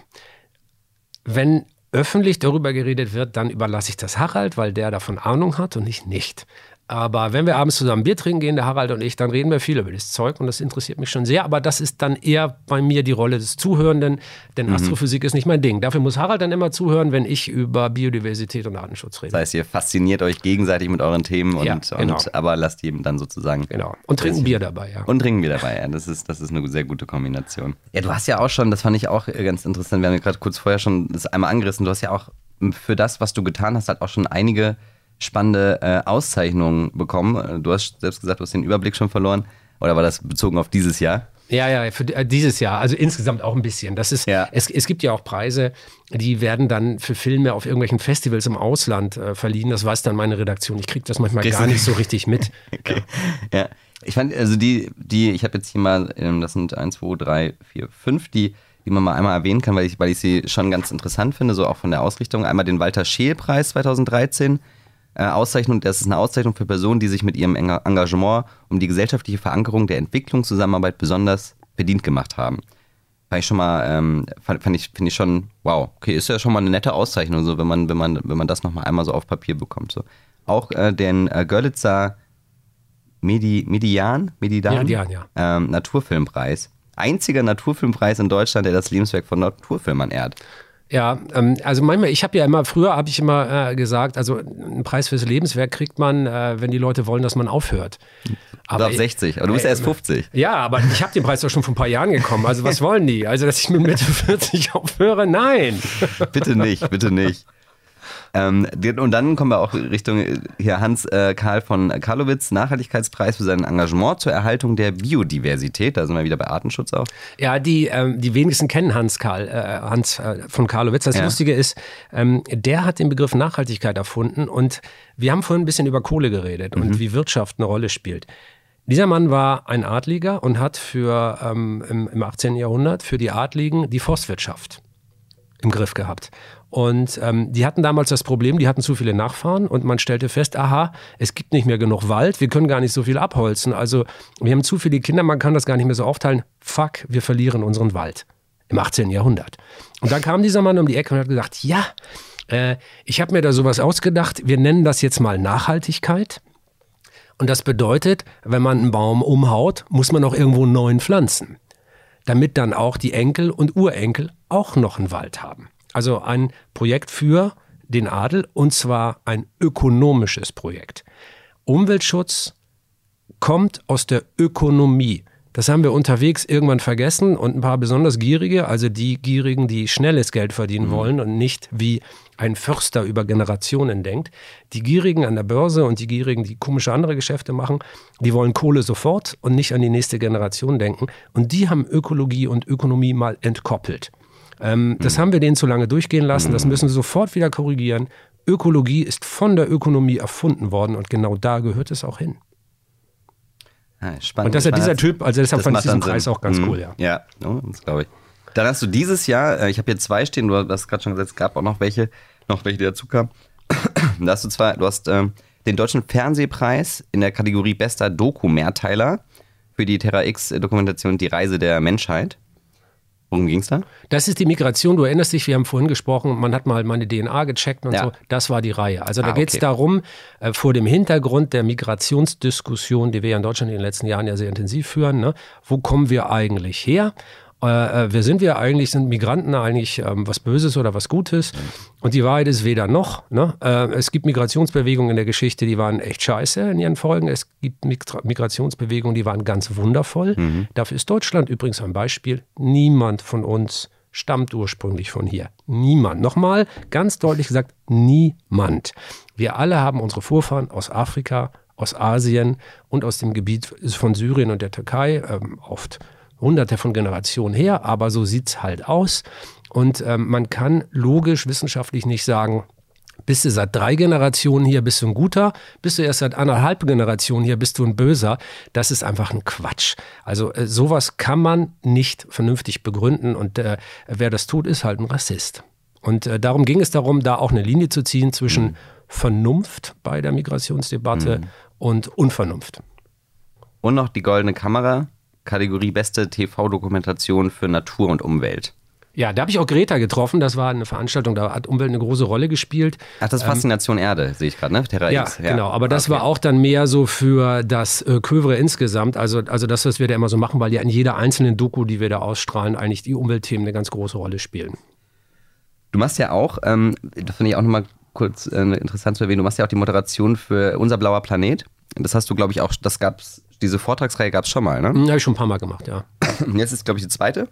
Wenn öffentlich darüber geredet wird, dann überlasse ich das Harald, weil der davon Ahnung hat und ich nicht. Aber wenn wir abends zusammen Bier trinken gehen, der Harald und ich, dann reden wir viel über das Zeug und das interessiert mich schon sehr. Aber das ist dann eher bei mir die Rolle des Zuhörenden, denn mhm. Astrophysik ist nicht mein Ding. Dafür muss Harald dann immer zuhören, wenn ich über Biodiversität und Artenschutz rede. Das heißt, ihr fasziniert euch gegenseitig mit euren Themen und, ja, genau. und aber lasst jedem dann sozusagen. Genau. Und trinken Bier dabei, ja. Und trinken Bier dabei, ja. Das ist, das ist eine sehr gute Kombination. Ja, du hast ja auch schon, das fand ich auch ganz interessant, wir haben ja gerade kurz vorher schon das einmal angerissen, du hast ja auch für das, was du getan hast, halt auch schon einige spannende äh, Auszeichnungen bekommen. Du hast selbst gesagt, du hast den Überblick schon verloren. Oder war das bezogen auf dieses Jahr? Ja, ja, für äh, dieses Jahr. Also insgesamt auch ein bisschen. Das ist, ja. es, es gibt ja auch Preise, die werden dann für Filme auf irgendwelchen Festivals im Ausland äh, verliehen. Das weiß dann meine Redaktion. Ich kriege das manchmal gar nicht so richtig mit. okay. ja. ja. Ich fand, also die, die, ich habe jetzt hier mal, ähm, das sind 1, 2, 3, 4, 5, die, die man mal einmal erwähnen kann, weil ich, weil ich sie schon ganz interessant finde, so auch von der Ausrichtung. Einmal den Walter Scheel-Preis 2013 äh, Auszeichnung. Das ist eine Auszeichnung für Personen, die sich mit ihrem Engagement um die gesellschaftliche Verankerung der Entwicklungszusammenarbeit besonders verdient gemacht haben. Fand ich schon mal, ähm, fand, fand ich, finde ich schon, wow, okay, ist ja schon mal eine nette Auszeichnung, so wenn man, wenn man, wenn man das nochmal einmal so auf Papier bekommt. So. Auch äh, den äh, Görlitzer Medi, Median, Medidan, Median ja. ähm, Naturfilmpreis. Einziger Naturfilmpreis in Deutschland, der das Lebenswerk von Naturfilmern ehrt. Ja, ähm, also manchmal, ich habe ja immer, früher habe ich immer äh, gesagt, also einen Preis fürs Lebenswerk kriegt man, äh, wenn die Leute wollen, dass man aufhört. Aber ab 60, aber du bist äh, erst 50. Ja, aber ich habe den Preis doch schon vor ein paar Jahren gekommen. Also was wollen die? Also, dass ich mit Mitte 40 aufhöre? Nein. bitte nicht, bitte nicht. Ähm, und dann kommen wir auch Richtung äh, hier Hans äh, Karl von Karlowitz, Nachhaltigkeitspreis für sein Engagement zur Erhaltung der Biodiversität. Da sind wir wieder bei Artenschutz auch. Ja, die, ähm, die wenigsten kennen Hans Karl, äh, Hans äh, von Karlowitz. Das ja. Lustige ist, ähm, der hat den Begriff Nachhaltigkeit erfunden und wir haben vorhin ein bisschen über Kohle geredet mhm. und wie Wirtschaft eine Rolle spielt. Dieser Mann war ein Adliger und hat für ähm, im, im 18. Jahrhundert für die Adligen die Forstwirtschaft im Griff gehabt. Und ähm, die hatten damals das Problem, die hatten zu viele Nachfahren und man stellte fest, aha, es gibt nicht mehr genug Wald, wir können gar nicht so viel abholzen. Also wir haben zu viele Kinder, man kann das gar nicht mehr so aufteilen. Fuck, wir verlieren unseren Wald. Im 18. Jahrhundert. Und dann kam dieser Mann um die Ecke und hat gesagt, ja, äh, ich habe mir da sowas ausgedacht, wir nennen das jetzt mal Nachhaltigkeit. Und das bedeutet, wenn man einen Baum umhaut, muss man auch irgendwo einen neuen pflanzen. Damit dann auch die Enkel und Urenkel auch noch einen Wald haben. Also ein Projekt für den Adel und zwar ein ökonomisches Projekt. Umweltschutz kommt aus der Ökonomie. Das haben wir unterwegs irgendwann vergessen und ein paar besonders Gierige, also die Gierigen, die schnelles Geld verdienen mhm. wollen und nicht wie ein Förster über Generationen denkt. Die Gierigen an der Börse und die Gierigen, die komische andere Geschäfte machen, die wollen Kohle sofort und nicht an die nächste Generation denken. Und die haben Ökologie und Ökonomie mal entkoppelt. Ähm, das mhm. haben wir denen zu lange durchgehen lassen. Das müssen wir sofort wieder korrigieren. Ökologie ist von der Ökonomie erfunden worden und genau da gehört es auch hin. Ja, spannend. Und dass er dieser Typ, also deshalb fand ich diesen Preis auch ganz mhm. cool, ja. Ja, das glaube ich. Dann hast du dieses Jahr, äh, ich habe hier zwei stehen, du hast gerade schon gesagt, es gab auch noch welche, noch welche, die dazu kamen. da hast du zwar, du hast ähm, den Deutschen Fernsehpreis in der Kategorie Bester Doku-Mehrteiler für die Terra X-Dokumentation Die Reise der Menschheit. Worum ging es da? Das ist die Migration. Du erinnerst dich, wir haben vorhin gesprochen, man hat mal meine DNA gecheckt und Ja. so. Das war die Reihe. Also da Ah, geht es okay. darum, äh, vor dem Hintergrund der Migrationsdiskussion, die wir ja in Deutschland in den letzten Jahren ja sehr intensiv führen, ne? wo kommen wir eigentlich her? Äh, äh, wer sind wir eigentlich? Sind Migranten eigentlich ähm, was Böses oder was Gutes? Und die Wahrheit ist weder noch. Ne? Äh, es gibt Migrationsbewegungen in der Geschichte, die waren echt scheiße in ihren Folgen. Es gibt Migra Migrationsbewegungen, die waren ganz wundervoll. Dafür ist Deutschland übrigens ein Beispiel. Niemand von uns stammt ursprünglich von hier. Niemand. Nochmal ganz deutlich gesagt, niemand. Wir alle haben unsere Vorfahren aus Afrika, aus Asien und aus dem Gebiet von Syrien und der Türkei, ähm, oft hunderte von Generationen her, aber so sieht es halt aus. Und ähm, man kann logisch, wissenschaftlich nicht sagen, bist du seit drei Generationen hier, bist du ein guter, bist du erst seit anderthalb Generationen hier, bist du ein böser. Das ist einfach ein Quatsch. Also äh, sowas kann man nicht vernünftig begründen und äh, wer das tut, ist halt ein Rassist. Und äh, darum ging es darum, da auch eine Linie zu ziehen zwischen Vernunft bei der Migrationsdebatte und Unvernunft. Und noch die Goldene Kamera, Kategorie Beste TV-Dokumentation für Natur und Umwelt. Ja, da habe ich auch Greta getroffen. Das war eine Veranstaltung, da hat Umwelt eine große Rolle gespielt. Ach, das ist Faszination Erde, sehe ich gerade, ne? Terra Ja, X. genau. Aber das Okay. war auch dann mehr so für das äh, Kövre insgesamt. Also, also das, was wir da immer so machen, weil ja in jeder einzelnen Doku, die wir da ausstrahlen, eigentlich die Umweltthemen eine ganz große Rolle spielen. Du machst ja auch, ähm, das finde ich auch nochmal kurz äh, interessant zu erwähnen, du machst ja auch die Moderation für Unser blauer Planet. Das hast du, glaube ich, auch, das gab's, diese Vortragsreihe gab es schon mal, ne? Hm, Habe ich schon ein paar Mal gemacht, ja. Jetzt ist, glaube ich, die zweite.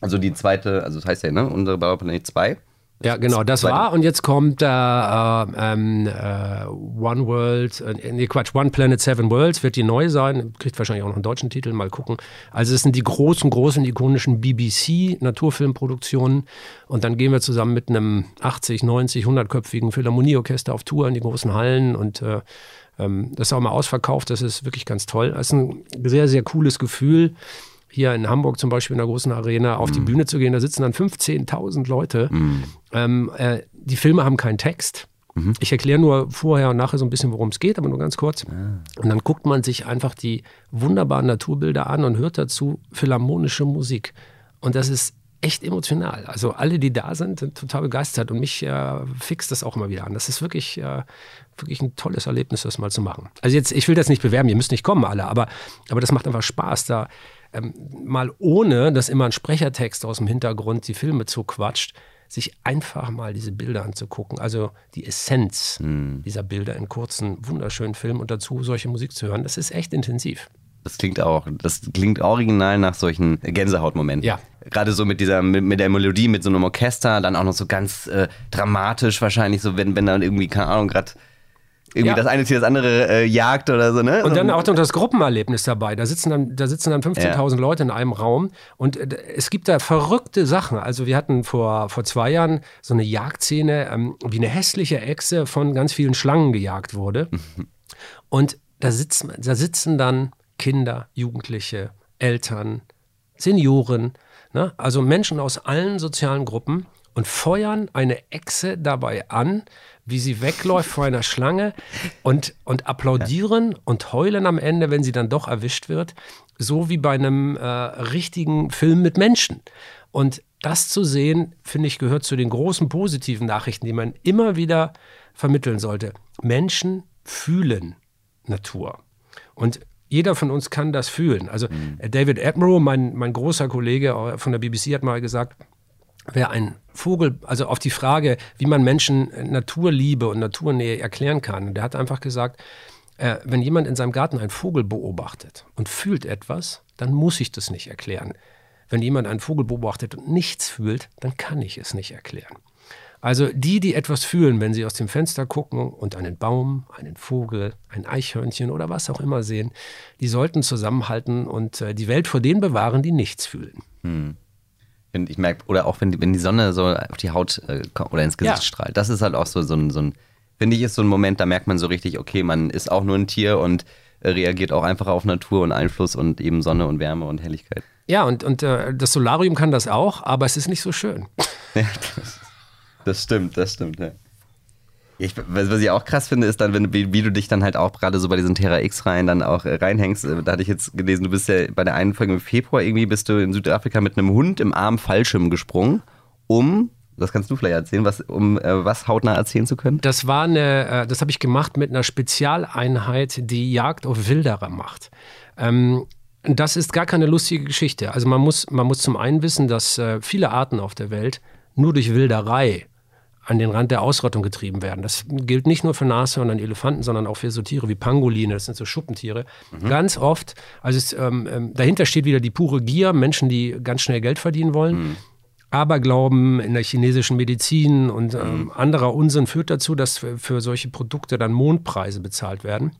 Also die zweite, also das heißt ja, ne? Unser blauer Planet 2. Ja, genau, das Zweite. war. Und jetzt kommt äh, ähm, äh, One World, äh, nee, Quatsch, One Planet Seven Worlds wird die neu sein. Kriegt wahrscheinlich auch noch einen deutschen Titel, mal gucken. Also es sind die großen, großen, ikonischen BBC-Naturfilmproduktionen. Und dann gehen wir zusammen mit einem 80, 90, 100-köpfigen Philharmonieorchester auf Tour in die großen Hallen und äh, ähm, das ist auch mal ausverkauft. Das ist wirklich ganz toll. Das ist ein sehr, sehr cooles Gefühl hier in Hamburg zum Beispiel in der großen Arena auf die Bühne zu gehen. Da sitzen dann 15.000 Leute. Ähm, äh, die Filme haben keinen Text. Ich erkläre nur vorher und nachher so ein bisschen, worum es geht, aber nur ganz kurz. Und dann guckt man sich einfach die wunderbaren Naturbilder an und hört dazu philharmonische Musik. Und das ist echt emotional. Also alle, die da sind, sind total begeistert und mich äh, fixt das auch immer wieder an. Das ist wirklich, äh, wirklich ein tolles Erlebnis, das mal zu machen. Also jetzt, ich will das nicht bewerben, ihr müsst nicht kommen alle, aber, aber das macht einfach Spaß, da ähm, mal ohne, dass immer ein Sprechertext aus dem Hintergrund die Filme zuquatscht, sich einfach mal diese Bilder anzugucken. Also die Essenz dieser Bilder in kurzen, wunderschönen Filmen und dazu solche Musik zu hören, das ist echt intensiv. Das klingt auch, das klingt original nach solchen Gänsehautmomenten. Ja. Gerade so mit dieser, mit, mit der Melodie, mit so einem Orchester, dann auch noch so ganz äh, dramatisch wahrscheinlich, so wenn, wenn dann irgendwie, keine Ahnung, gerade irgendwie Ja. das eine Tier das andere äh, jagt oder so, ne? Und dann auch noch das Gruppenerlebnis dabei. Da sitzen dann, da sitzen dann 15.000 Leute in einem Raum und äh, es gibt da verrückte Sachen. Also wir hatten vor, vor zwei Jahren so eine Jagdszene, ähm, wie eine hässliche Echse von ganz vielen Schlangen gejagt wurde. Und da sitzen, da sitzen dann Kinder, Jugendliche, Eltern, Senioren, ne? also Menschen aus allen sozialen Gruppen und feuern eine Echse dabei an, wie sie wegläuft vor einer Schlange und, und applaudieren und heulen am Ende, wenn sie dann doch erwischt wird, so wie bei einem äh, richtigen Film mit Menschen. Und das zu sehen, finde ich, gehört zu den großen positiven Nachrichten, die man immer wieder vermitteln sollte. Menschen fühlen Natur. Und jeder von uns kann das fühlen. Also äh, David Attenborough, mein, mein großer Kollege äh, von der BBC, hat mal gesagt, wer ein Vogel, also auf die Frage, wie man Menschen äh, Naturliebe und Naturnähe erklären kann, der hat einfach gesagt, äh, wenn jemand in seinem Garten einen Vogel beobachtet und fühlt etwas, dann muss ich das nicht erklären. Wenn jemand einen Vogel beobachtet und nichts fühlt, dann kann ich es nicht erklären. Also die, die etwas fühlen, wenn sie aus dem Fenster gucken und einen Baum, einen Vogel, ein Eichhörnchen oder was auch immer sehen, die sollten zusammenhalten und äh, die Welt vor denen bewahren, die nichts fühlen. Wenn ich merke, oder auch wenn die, wenn die Sonne so auf die Haut äh, oder ins Gesicht Ja. strahlt. Das ist halt auch so, so ein, so ein finde ich, ist so ein Moment, da merkt man so richtig, okay, man ist auch nur ein Tier und äh, reagiert auch einfach auf Natur und Einfluss und eben Sonne und Wärme und Helligkeit. Ja, und, und äh, das Solarium kann das auch, aber es ist nicht so schön. Ja, das, stimmt, das stimmt, ja. Ich, was ich auch krass finde, ist dann, wenn, wie, wie du dich dann halt auch gerade so bei diesen Terra X-Reihen dann auch äh, reinhängst. Äh, da hatte ich jetzt gelesen, du bist ja bei der einen Folge im Februar irgendwie bist du in Südafrika mit einem Hund im Arm Fallschirm gesprungen, um das kannst du vielleicht erzählen, was, um äh, was hautnah erzählen zu können? Das war eine, äh, das habe ich gemacht mit einer Spezialeinheit, die Jagd auf Wilderer macht. Ähm, das ist gar keine lustige Geschichte. Also man muss, man muss zum einen wissen, dass viele Arten auf der Welt nur durch Wilderei an den Rand der Ausrottung getrieben werden. Das gilt nicht nur für Nashörner und Elefanten, sondern auch für so Tiere wie Pangoline, das sind so Schuppentiere. Mhm. Ganz oft, also es, ähm, ähm, dahinter steht wieder die pure Gier, Menschen, die ganz schnell Geld verdienen wollen. Mhm. Aberglauben in der chinesischen Medizin und ähm, mhm. anderer Unsinn führt dazu, dass für, für solche Produkte dann Mondpreise bezahlt werden.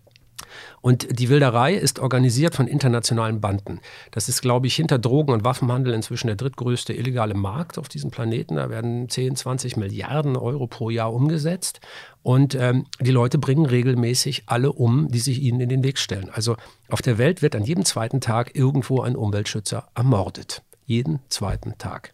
Und die Wilderei ist organisiert von internationalen Banden. Das ist, glaube ich, hinter Drogen- und Waffenhandel inzwischen der drittgrößte illegale Markt auf diesem Planeten. Da werden 10, 20 Milliarden Euro pro Jahr umgesetzt. Und ähm, die Leute bringen regelmäßig alle um, die sich ihnen in den Weg stellen. Also auf der Welt wird an jedem zweiten Tag irgendwo ein Umweltschützer ermordet. Jeden zweiten Tag.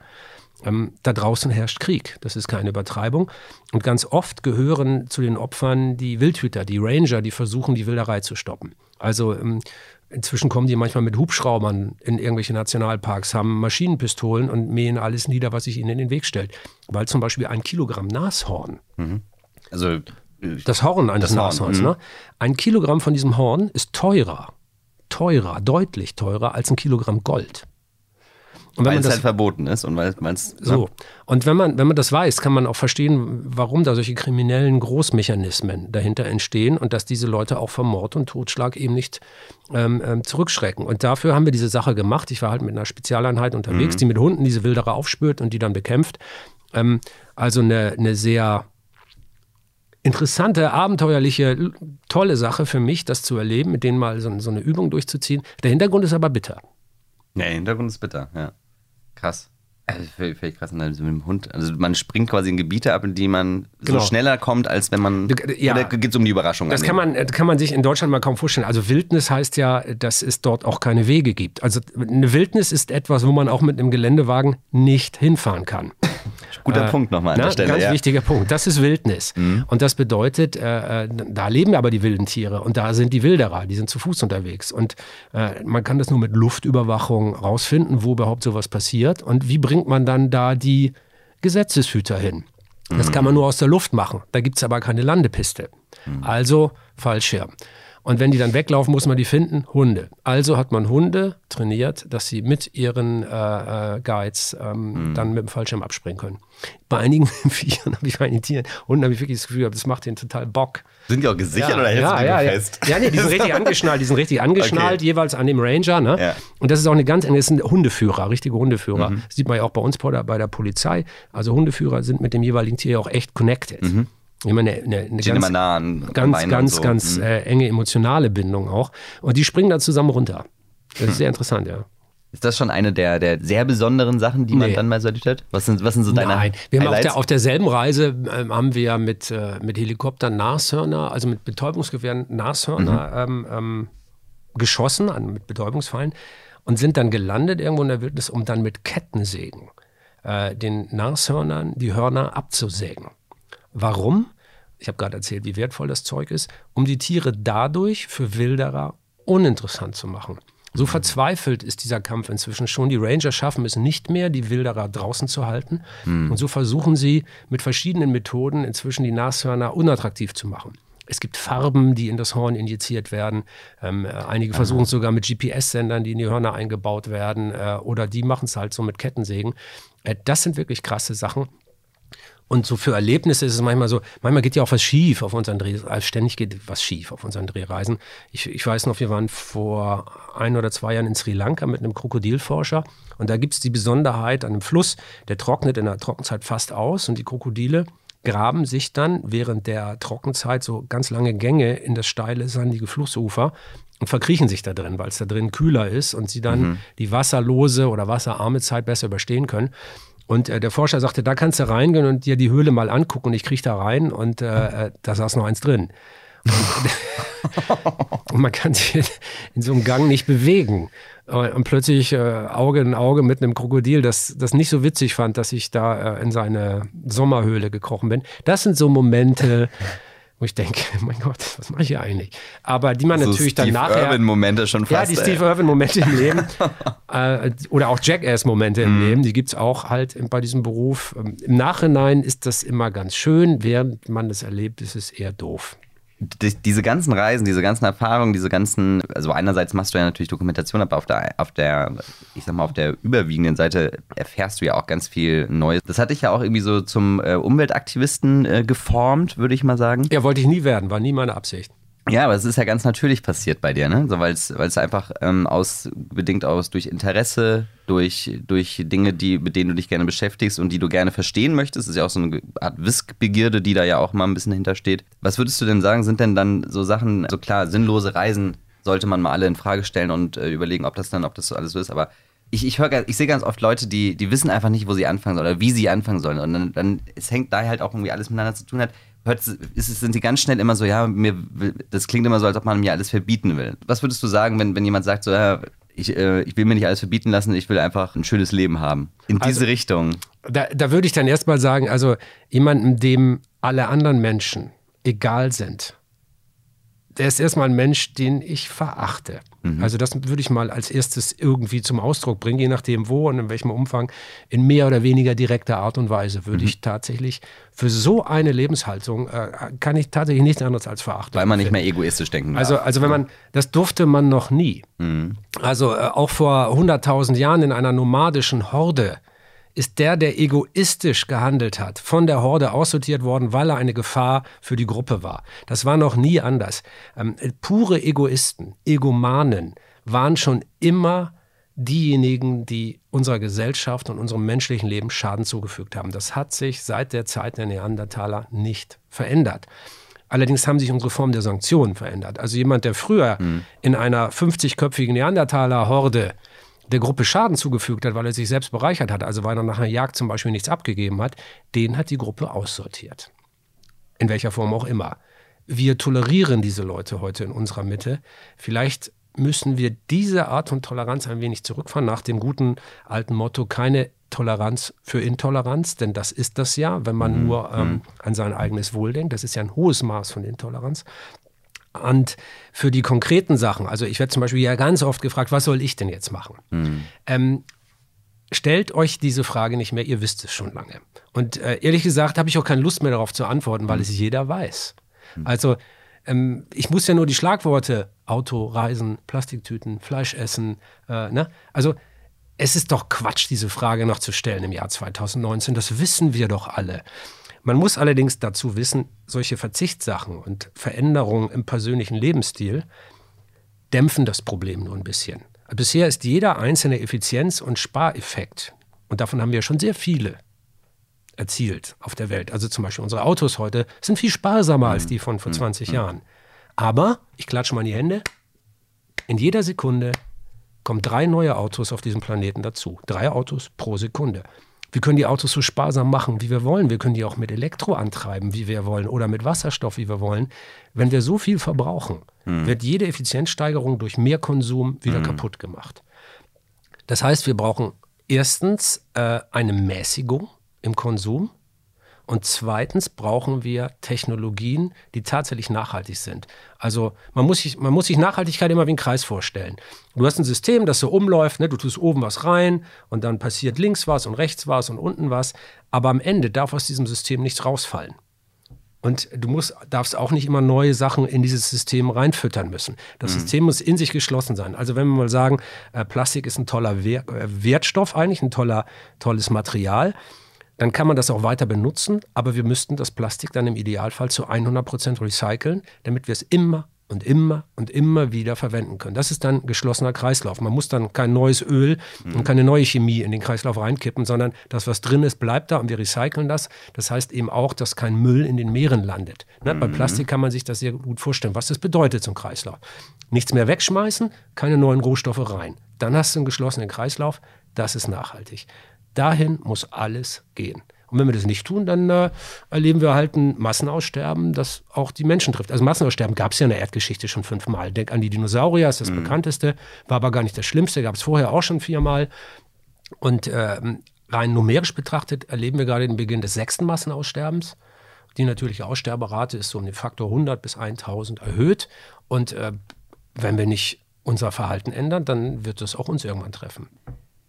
Ähm, da draußen herrscht Krieg. Das ist keine Übertreibung. Und ganz oft gehören zu den Opfern die Wildhüter, die Ranger, die versuchen, die Wilderei zu stoppen. Also ähm, inzwischen kommen die manchmal mit Hubschraubern in irgendwelche Nationalparks, haben Maschinenpistolen und mähen alles nieder, was sich ihnen in den Weg stellt. Weil zum Beispiel ein Kilogramm Nashorn, mhm. also äh, das Horn eines das Nashorns, Horn, mhm. ne? ein Kilogramm von diesem Horn ist teurer, teurer, deutlich teurer als ein Kilogramm Gold. Und weil es halt verboten ist und weil es. So. Und wenn man, wenn man das weiß, kann man auch verstehen, warum da solche kriminellen Großmechanismen dahinter entstehen und dass diese Leute auch vor Mord und Totschlag eben nicht ähm, ähm, zurückschrecken. Und dafür haben wir diese Sache gemacht. Ich war halt mit einer Spezialeinheit unterwegs, mhm. die mit Hunden diese Wilderer aufspürt und die dann bekämpft. Ähm, also eine, eine sehr interessante, abenteuerliche, tolle Sache für mich, das zu erleben, mit denen mal so, so eine Übung durchzuziehen. Der Hintergrund ist aber bitter. Der Hintergrund ist bitter, ja. Krass. Also völlig krass, also mit dem Hund. Also man springt quasi in Gebiete ab, in die man genau. so schneller kommt, als wenn man. Ja, oder geht es um die Überraschung? Das kann man, kann man sich in Deutschland mal kaum vorstellen. Also Wildnis heißt ja, dass es dort auch keine Wege gibt. Also eine Wildnis ist etwas, wo man auch mit einem Geländewagen nicht hinfahren kann. Guter äh, Punkt nochmal an na, der Stelle. Ganz ja. wichtiger Punkt. Das ist Wildnis. Mhm. Und das bedeutet, äh, äh, da leben aber die wilden Tiere und da sind die Wilderer, die sind zu Fuß unterwegs. Und äh, man kann das nur mit Luftüberwachung rausfinden, wo überhaupt sowas passiert. Und wie bringt man dann da die Gesetzeshüter hin? Das mhm. kann man nur aus der Luft machen. Da gibt es aber keine Landepiste. Mhm. Also Fallschirm. Und wenn die dann weglaufen, muss man die finden. Hunde. Also hat man Hunde trainiert, dass sie mit ihren äh, äh, Guides ähm, mhm. dann mit dem Fallschirm abspringen können. Bei einigen Viechern habe ich bei einigen Tieren, Hunden habe ich wirklich das Gefühl, das macht denen total Bock. Sind die auch gesichert ja, oder hältst ja, ja, ja. fest? Ja, nee, die sind richtig angeschnallt, die sind richtig angeschnallt, okay. jeweils an dem Ranger. Ne? Ja. Und das ist auch eine ganz, das sind Hundeführer, richtige Hundeführer. Mhm. Das sieht man ja auch bei uns bei der, bei der Polizei. Also Hundeführer sind mit dem jeweiligen Tier auch echt connected. Mhm immer eine, eine, eine ganz, nah an, ganz, ganz, so. ganz mhm. äh, enge emotionale Bindung auch. Und die springen dann zusammen runter. Das ist hm. sehr interessant, ja. Ist das schon eine der, der sehr besonderen Sachen, die man dann mal so erlebt hat? Was sind, was sind so deine Nein, wir haben auf, der, auf derselben Reise äh, haben wir mit, äh, mit Helikoptern Nashörner, also mit Betäubungsgewehren Nashörner mhm. ähm, ähm, geschossen, an, mit Betäubungsfallen und sind dann gelandet irgendwo in der Wildnis, um dann mit Kettensägen äh, den Nashörnern die Hörner abzusägen. Warum? Ich habe gerade erzählt, wie wertvoll das Zeug ist, um die Tiere dadurch für Wilderer uninteressant zu machen. So verzweifelt ist dieser Kampf inzwischen schon. Die Ranger schaffen es nicht mehr, die Wilderer draußen zu halten. Mhm. Und so versuchen sie mit verschiedenen Methoden inzwischen die Nashörner unattraktiv zu machen. Es gibt Farben, die in das Horn injiziert werden. Ähm, äh, einige versuchen es sogar mit GPS-Sendern, die in die Hörner eingebaut werden. Äh, oder die machen es halt so mit Kettensägen. Äh, das sind wirklich krasse Sachen. Und so für Erlebnisse ist es manchmal so, manchmal geht ja auch was schief auf unseren Drehreisen. Also ständig geht was schief auf unseren Drehreisen. Ich, ich weiß noch, wir waren vor ein oder zwei Jahren in Sri Lanka mit einem Krokodilforscher. Und da gibt es die Besonderheit an einem Fluss, der trocknet in der Trockenzeit fast aus. Und die Krokodile graben sich dann während der Trockenzeit so ganz lange Gänge in das steile, sandige Flussufer und verkriechen sich da drin, weil es da drin kühler ist und sie dann mhm. die wasserlose oder wasserarme Zeit besser überstehen können. Und äh, der Forscher sagte, da kannst du reingehen und dir die Höhle mal angucken. Und ich kriege da rein und äh, äh, da saß noch eins drin. Und, und man kann sich in so einem Gang nicht bewegen. Und plötzlich äh, Auge in Auge mit einem Krokodil, das das nicht so witzig fand, dass ich da äh, in seine Sommerhöhle gekrochen bin. Das sind so Momente, wo ich denke, mein Gott, was mache ich hier eigentlich? Aber die man so natürlich Steve dann nachher. Irwin-Momente schon fast. Ja, die Steve Irwin-Momente im Leben. äh, oder auch Jackass-Momente im mhm. Leben, die gibt es auch halt bei diesem Beruf. Ähm, Im Nachhinein ist das immer ganz schön, während man das erlebt, ist es eher doof diese ganzen Reisen, diese ganzen Erfahrungen, diese ganzen, also einerseits machst du ja natürlich Dokumentation, aber auf der, auf der, ich sag mal, auf der überwiegenden Seite erfährst du ja auch ganz viel Neues. Das hat dich ja auch irgendwie so zum äh, Umweltaktivisten äh, geformt, würde ich mal sagen. Ja, wollte ich nie werden, war nie meine Absicht. Ja, aber es ist ja ganz natürlich passiert bei dir, ne? So, weil es einfach ähm, aus, bedingt aus durch Interesse, durch, durch Dinge, die, mit denen du dich gerne beschäftigst und die du gerne verstehen möchtest. Das ist ja auch so eine Art Wissbegierde, die da ja auch mal ein bisschen hintersteht. Was würdest du denn sagen, sind denn dann so Sachen, also klar, sinnlose Reisen sollte man mal alle in Frage stellen und äh, überlegen, ob das dann, ob das so alles so ist, aber ich, ich, ich sehe ganz oft Leute, die, die wissen einfach nicht, wo sie anfangen sollen oder wie sie anfangen sollen. Und dann, dann es hängt da halt auch irgendwie alles miteinander zu tun hat hört, ist, sind sie ganz schnell immer so, ja, mir, das klingt immer so, als ob man mir alles verbieten will. Was würdest du sagen, wenn, wenn jemand sagt, so, ja, ich, äh, ich will mir nicht alles verbieten lassen, ich will einfach ein schönes Leben haben. In diese also, Richtung. Da, da würde ich dann erstmal sagen, also jemandem, dem alle anderen Menschen egal sind, der ist erstmal ein Mensch, den ich verachte. Mhm. Also das würde ich mal als erstes irgendwie zum Ausdruck bringen, je nachdem wo und in welchem Umfang, in mehr oder weniger direkter Art und Weise würde mhm. ich tatsächlich für so eine Lebenshaltung äh, kann ich tatsächlich nichts anderes als verachten. Weil man nicht mehr egoistisch denken also, darf. Also, also wenn man, das durfte man noch nie. Mhm. Also äh, auch vor 100.000 Jahren in einer nomadischen Horde ist der, der egoistisch gehandelt hat, von der Horde aussortiert worden, weil er eine Gefahr für die Gruppe war. Das war noch nie anders. Ähm, pure Egoisten, Egomanen waren schon immer diejenigen, die unserer Gesellschaft und unserem menschlichen Leben Schaden zugefügt haben. Das hat sich seit der Zeit der Neandertaler nicht verändert. Allerdings haben sich unsere Formen der Sanktionen verändert. Also jemand, der früher mhm. in einer 50-köpfigen Neandertaler-Horde der Gruppe Schaden zugefügt hat, weil er sich selbst bereichert hat, also weil er nach einer Jagd zum Beispiel nichts abgegeben hat, den hat die Gruppe aussortiert. In welcher Form auch immer. Wir tolerieren diese Leute heute in unserer Mitte. Vielleicht müssen wir diese Art von Toleranz ein wenig zurückfahren, nach dem guten alten Motto, keine Toleranz für Intoleranz, denn das ist das ja, wenn man mhm. nur ähm, mhm. an sein eigenes Wohl denkt. Das ist ja ein hohes Maß von Intoleranz. Und für die konkreten Sachen, also ich werde zum Beispiel ja ganz oft gefragt, was soll ich denn jetzt machen? Mhm. Ähm, stellt euch diese Frage nicht mehr, ihr wisst es schon lange. Und äh, ehrlich gesagt habe ich auch keine Lust mehr darauf zu antworten, weil mhm. es jeder weiß. Mhm. Also ähm, ich muss ja nur die Schlagworte Auto, Reisen, Plastiktüten, Fleisch essen, äh, ne? Also es ist doch Quatsch, diese Frage noch zu stellen im Jahr 2019. Das wissen wir doch alle. Man muss allerdings dazu wissen, solche Verzichtssachen und Veränderungen im persönlichen Lebensstil dämpfen das Problem nur ein bisschen. Bisher ist jeder einzelne Effizienz- und Spareffekt, und davon haben wir schon sehr viele erzielt auf der Welt. Also zum Beispiel unsere Autos heute sind viel sparsamer mhm. als die von vor 20 mhm. Jahren. Aber, ich klatsche mal in die Hände, in jeder Sekunde kommen drei neue Autos auf diesem Planeten dazu. Drei Autos pro Sekunde. Wir können die Autos so sparsam machen, wie wir wollen. Wir können die auch mit Elektro antreiben, wie wir wollen, oder mit Wasserstoff, wie wir wollen. Wenn wir so viel verbrauchen, mhm. wird jede Effizienzsteigerung durch mehr Konsum wieder mhm. kaputt gemacht. Das heißt, wir brauchen erstens äh, eine Mäßigung im Konsum. Und zweitens brauchen wir Technologien, die tatsächlich nachhaltig sind. Also man muss sich, man muss sich Nachhaltigkeit immer wie einen Kreis vorstellen. Du hast ein System, das so umläuft, ne? du tust oben was rein und dann passiert links was und rechts was und unten was. Aber am Ende darf aus diesem System nichts rausfallen. Und du musst, darfst auch nicht immer neue Sachen in dieses System reinfüttern müssen. Das mhm. System muss in sich geschlossen sein. Also wenn wir mal sagen, äh, Plastik ist ein toller äh, Wertstoff eigentlich, ein toller, tolles Material, dann kann man das auch weiter benutzen, aber wir müssten das Plastik dann im Idealfall zu 100 Prozent recyceln, damit wir es immer und immer und immer wieder verwenden können. Das ist dann geschlossener Kreislauf. Man muss dann kein neues Öl mhm. und keine neue Chemie in den Kreislauf reinkippen, sondern das, was drin ist, bleibt da und wir recyceln das. Das heißt eben auch, dass kein Müll in den Meeren landet. Ne? Mhm. Bei Plastik kann man sich das sehr gut vorstellen, was das bedeutet zum Kreislauf. Nichts mehr wegschmeißen, keine neuen Rohstoffe rein. Dann hast du einen geschlossenen Kreislauf. Das ist nachhaltig. Dahin muss alles gehen. Und wenn wir das nicht tun, dann äh, erleben wir halt ein Massenaussterben, das auch die Menschen trifft. Also Massenaussterben gab es ja in der Erdgeschichte schon fünfmal. Denk an die Dinosaurier, ist das mhm. bekannteste, war aber gar nicht das Schlimmste, gab es vorher auch schon viermal. Und äh, rein numerisch betrachtet erleben wir gerade den Beginn des sechsten Massenaussterbens. Die natürliche Aussterberate ist so um den Faktor 100 bis 1000 erhöht. Und äh, wenn wir nicht unser Verhalten ändern, dann wird es auch uns irgendwann treffen.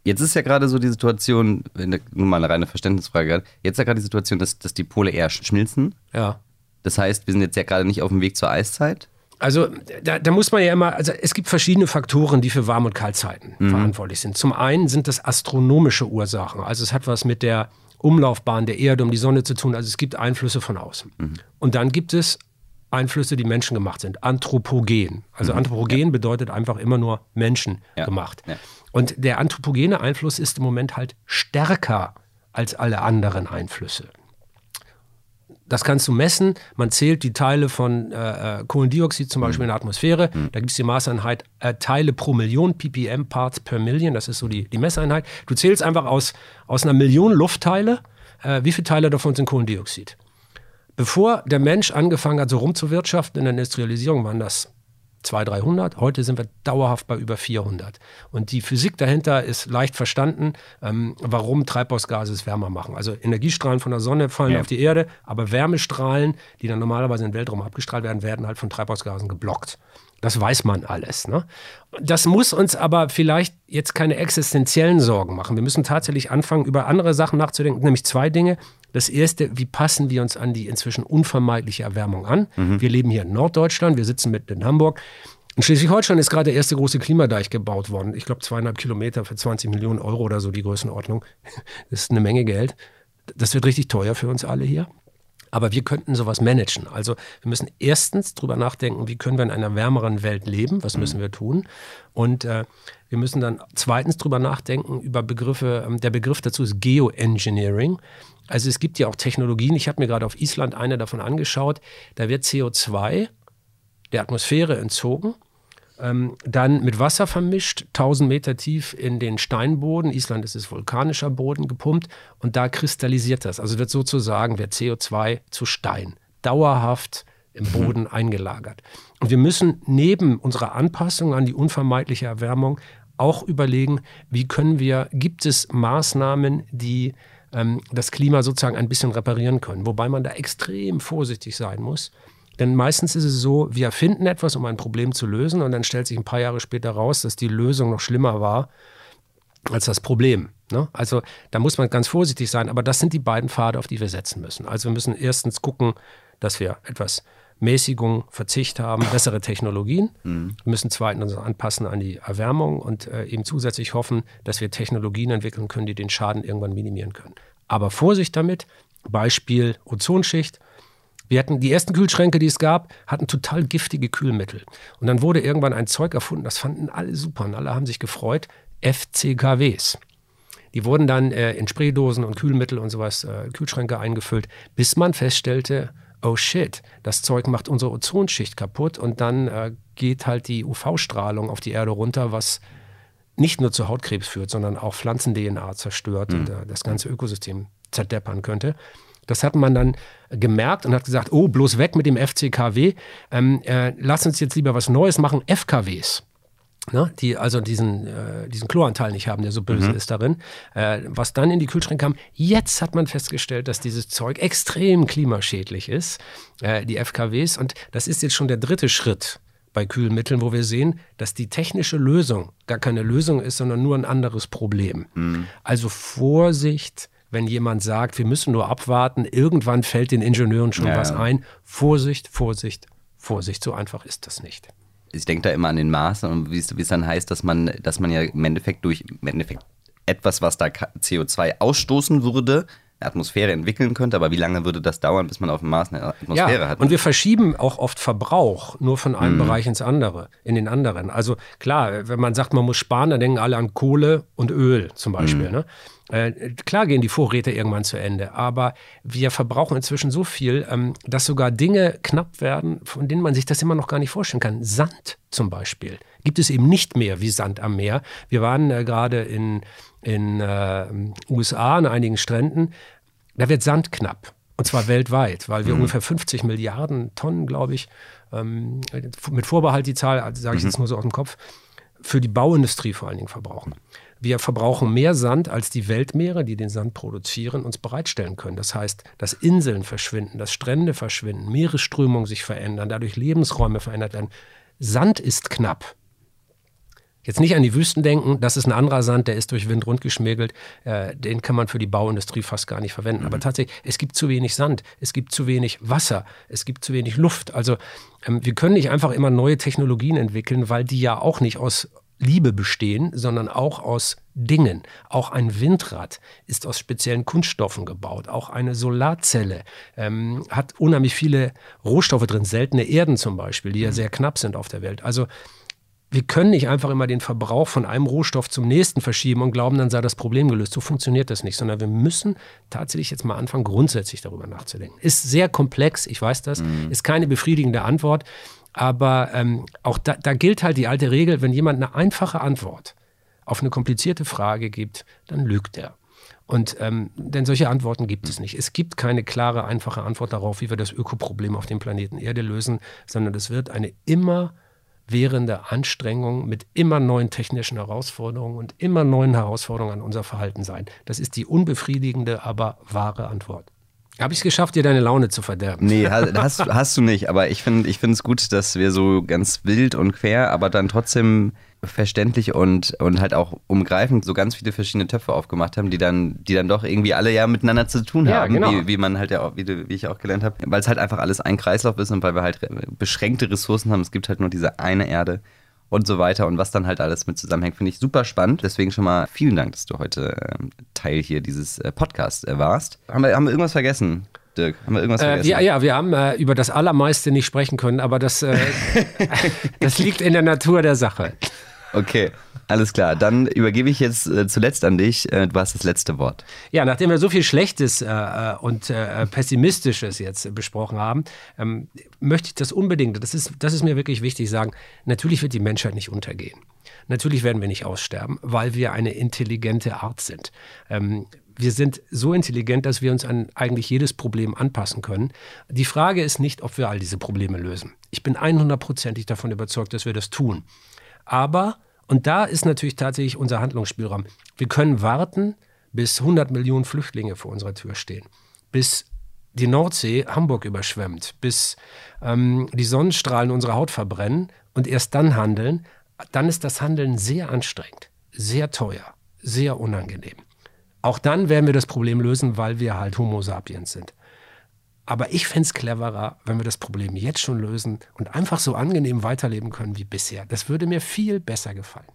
Jetzt ist ja gerade so die Situation, wenn nur mal eine reine Verständnisfrage, jetzt ist ja gerade die Situation, dass, dass die Pole eher schmilzen. Ja. Das heißt, wir sind jetzt ja gerade nicht auf dem Weg zur Eiszeit. Also da, da, muss man ja immer, also es gibt verschiedene Faktoren, die für Warm- und Kaltzeiten mhm. verantwortlich sind. Zum einen sind das astronomische Ursachen. Also es hat was mit der Umlaufbahn der Erde um die Sonne zu tun. Also es gibt Einflüsse von außen. Mhm. Und dann gibt es Einflüsse, die menschengemacht sind. Anthropogen. Also mhm. Anthropogen ja. bedeutet einfach immer nur menschengemacht. Ja. Ja. Und der anthropogene Einfluss ist im Moment halt stärker als alle anderen Einflüsse. Das kannst du messen. Man zählt die Teile von äh, äh Kohlendioxid zum Beispiel mhm. in der Atmosphäre. Mhm. Da gibt es die Maßeinheit äh, Teile pro Million, ppm, Parts per Million. Das ist so die, die Messeinheit. Du zählst einfach aus, aus einer Million Luftteile, äh, wie viele Teile davon sind Kohlendioxid. Bevor der Mensch angefangen hat, so rumzuwirtschaften in der Industrialisierung, waren das 200, 300. Heute sind wir dauerhaft bei über 400. Und die Physik dahinter ist leicht verstanden, ähm, warum Treibhausgase es wärmer machen. Also Energiestrahlen von der Sonne fallen ja. auf die Erde, aber Wärmestrahlen, die dann normalerweise in den Weltraum abgestrahlt werden, werden halt von Treibhausgasen geblockt. Das weiß man alles. Ne? Das muss uns aber vielleicht jetzt keine existenziellen Sorgen machen. Wir müssen tatsächlich anfangen, über andere Sachen nachzudenken, nämlich zwei Dinge. Das erste, wie passen wir uns an die inzwischen unvermeidliche Erwärmung an? Mhm. Wir leben hier in Norddeutschland, wir sitzen mitten in Hamburg. In Schleswig-Holstein ist gerade der erste große Klimadeich gebaut worden. Ich glaube, zweieinhalb Kilometer für 20 Millionen Euro oder so die Größenordnung. Das ist eine Menge Geld. Das wird richtig teuer für uns alle hier. Aber wir könnten sowas managen. Also wir müssen erstens drüber nachdenken, wie können wir in einer wärmeren Welt leben, was müssen wir tun. Und äh, wir müssen dann zweitens drüber nachdenken über Begriffe, ähm, der Begriff dazu ist Geoengineering. Also es gibt ja auch Technologien, ich habe mir gerade auf Island eine davon angeschaut, da wird CO2 der Atmosphäre entzogen ähm, dann mit Wasser vermischt, 1000 Meter tief in den Steinboden. Island ist es vulkanischer Boden gepumpt und da kristallisiert das. Also wird sozusagen der CO2 zu Stein, dauerhaft im mhm. Boden eingelagert. Und wir müssen neben unserer Anpassung an die unvermeidliche Erwärmung auch überlegen, wie können wir, gibt es Maßnahmen, die ähm, das Klima sozusagen ein bisschen reparieren können, wobei man da extrem vorsichtig sein muss. Denn meistens ist es so, wir erfinden etwas, um ein Problem zu lösen und dann stellt sich ein paar Jahre später raus, dass die Lösung noch schlimmer war als das Problem. Ne? Also da muss man ganz vorsichtig sein, aber das sind die beiden Pfade, auf die wir setzen müssen. Also wir müssen erstens gucken, dass wir etwas Mäßigung, Verzicht haben, bessere Technologien. Mhm. Wir müssen zweitens uns anpassen an die Erwärmung und äh, eben zusätzlich hoffen, dass wir Technologien entwickeln können, die den Schaden irgendwann minimieren können. Aber Vorsicht damit, Beispiel Ozonschicht. Wir hatten die ersten Kühlschränke, die es gab, hatten total giftige Kühlmittel. Und dann wurde irgendwann ein Zeug erfunden, das fanden alle super und alle haben sich gefreut, FCKWs. Die wurden dann äh, in Spraydosen und Kühlmittel und sowas, äh, Kühlschränke eingefüllt, bis man feststellte, oh shit, das Zeug macht unsere Ozonschicht kaputt und dann äh, geht halt die UV-Strahlung auf die Erde runter, was nicht nur zu Hautkrebs führt, sondern auch Pflanzen-DNA zerstört mhm. und äh, das ganze Ökosystem zerdeppern könnte. Das hat man dann gemerkt und hat gesagt, oh, bloß weg mit dem FCKW, ähm, äh, lass uns jetzt lieber was Neues machen, FKWs. Ne, die also diesen, äh, diesen Chloranteil nicht haben, der so böse mhm. ist darin. Äh, was dann in die Kühlschränke kam, jetzt hat man festgestellt, dass dieses Zeug extrem klimaschädlich ist, äh, die FKWs. Und das ist jetzt schon der dritte Schritt bei Kühlmitteln, wo wir sehen, dass die technische Lösung gar keine Lösung ist, sondern nur ein anderes Problem. Mhm. Also Vorsicht, wenn jemand sagt, wir müssen nur abwarten, irgendwann fällt den Ingenieuren schon ja, was ein. Vorsicht, Vorsicht, Vorsicht, so einfach ist das nicht. Ich denke da immer an den Maßen und wie es dann heißt, dass man, dass man ja im Endeffekt durch im Endeffekt etwas, was da CO2 ausstoßen würde, eine Atmosphäre entwickeln könnte, aber wie lange würde das dauern, bis man auf dem Mars eine Atmosphäre ja, hat? Und wir verschieben auch oft Verbrauch nur von einem mhm. Bereich ins andere, in den anderen. Also klar, wenn man sagt, man muss sparen, dann denken alle an Kohle und Öl zum Beispiel. Mhm. Ne? Äh, klar gehen die Vorräte irgendwann zu Ende, aber wir verbrauchen inzwischen so viel, ähm, dass sogar Dinge knapp werden, von denen man sich das immer noch gar nicht vorstellen kann. Sand zum Beispiel gibt es eben nicht mehr wie Sand am Meer. Wir waren äh, gerade in in äh, USA an einigen Stränden. Da wird Sand knapp. Und zwar weltweit, weil wir mhm. ungefähr 50 Milliarden Tonnen, glaube ich, ähm, mit Vorbehalt die Zahl, also sage ich mhm. jetzt nur so aus dem Kopf, für die Bauindustrie vor allen Dingen verbrauchen. Wir verbrauchen mehr Sand, als die Weltmeere, die den Sand produzieren, uns bereitstellen können. Das heißt, dass Inseln verschwinden, dass Strände verschwinden, Meeresströmungen sich verändern, dadurch Lebensräume verändert werden. Sand ist knapp. Jetzt nicht an die Wüsten denken, das ist ein anderer Sand, der ist durch Wind rundgeschmirgelt, äh, den kann man für die Bauindustrie fast gar nicht verwenden. Mhm. Aber tatsächlich, es gibt zu wenig Sand, es gibt zu wenig Wasser, es gibt zu wenig Luft. Also ähm, wir können nicht einfach immer neue Technologien entwickeln, weil die ja auch nicht aus Liebe bestehen, sondern auch aus Dingen. Auch ein Windrad ist aus speziellen Kunststoffen gebaut. Auch eine Solarzelle ähm, hat unheimlich viele Rohstoffe drin, seltene Erden zum Beispiel, die ja mhm. sehr knapp sind auf der Welt. Also wir können nicht einfach immer den Verbrauch von einem Rohstoff zum nächsten verschieben und glauben, dann sei das Problem gelöst. So funktioniert das nicht, sondern wir müssen tatsächlich jetzt mal anfangen, grundsätzlich darüber nachzudenken. Ist sehr komplex, ich weiß das, mhm. ist keine befriedigende Antwort, aber ähm, auch da, da gilt halt die alte Regel, wenn jemand eine einfache Antwort auf eine komplizierte Frage gibt, dann lügt er. Und ähm, denn solche Antworten gibt es nicht. Es gibt keine klare, einfache Antwort darauf, wie wir das Ökoproblem auf dem Planeten Erde lösen, sondern es wird eine immer währende Anstrengung mit immer neuen technischen Herausforderungen und immer neuen Herausforderungen an unser Verhalten sein. Das ist die unbefriedigende, aber wahre Antwort. Habe ich es geschafft, dir deine Laune zu verderben? Nee, hast, hast du nicht. Aber ich finde ich es gut, dass wir so ganz wild und quer, aber dann trotzdem verständlich und, und halt auch umgreifend so ganz viele verschiedene Töpfe aufgemacht haben, die dann, die dann doch irgendwie alle ja miteinander zu tun ja, haben, genau. wie, wie man halt ja auch, wie, wie ich auch gelernt habe, weil es halt einfach alles ein Kreislauf ist und weil wir halt beschränkte Ressourcen haben. Es gibt halt nur diese eine Erde und so weiter und was dann halt alles mit zusammenhängt, finde ich super spannend. Deswegen schon mal vielen Dank, dass du heute äh, Teil hier dieses äh, Podcasts äh, warst. Haben wir, haben wir irgendwas vergessen? Dirk, haben wir irgendwas äh, vergessen? ja, ja, wir haben äh, über das Allermeiste nicht sprechen können, aber das, äh, das liegt in der Natur der Sache. Okay, alles klar. Dann übergebe ich jetzt äh, zuletzt an dich. Äh, du hast das letzte Wort. Ja, nachdem wir so viel Schlechtes äh, und Pessimistisches jetzt besprochen haben, ähm, möchte ich das unbedingt, das ist, das ist mir wirklich wichtig, sagen, natürlich wird die Menschheit nicht untergehen. Natürlich werden wir nicht aussterben, weil wir eine intelligente Art sind. Ähm, wir sind so intelligent, dass wir uns an eigentlich jedes Problem anpassen können. Die Frage ist nicht, ob wir all diese Probleme lösen. Ich bin 100%ig davon überzeugt, dass wir das tun. Aber, und da ist natürlich tatsächlich unser Handlungsspielraum, wir können warten, bis 100 Millionen Flüchtlinge vor unserer Tür stehen, bis die Nordsee Hamburg überschwemmt, bis ähm, die Sonnenstrahlen unsere Haut verbrennen und erst dann handeln, dann ist das Handeln sehr anstrengend, sehr teuer, sehr unangenehm. Auch dann werden wir das Problem lösen, weil wir halt Homo sapiens sind. Aber ich fände es cleverer, wenn wir das Problem jetzt schon lösen und einfach so angenehm weiterleben können wie bisher. Das würde mir viel besser gefallen.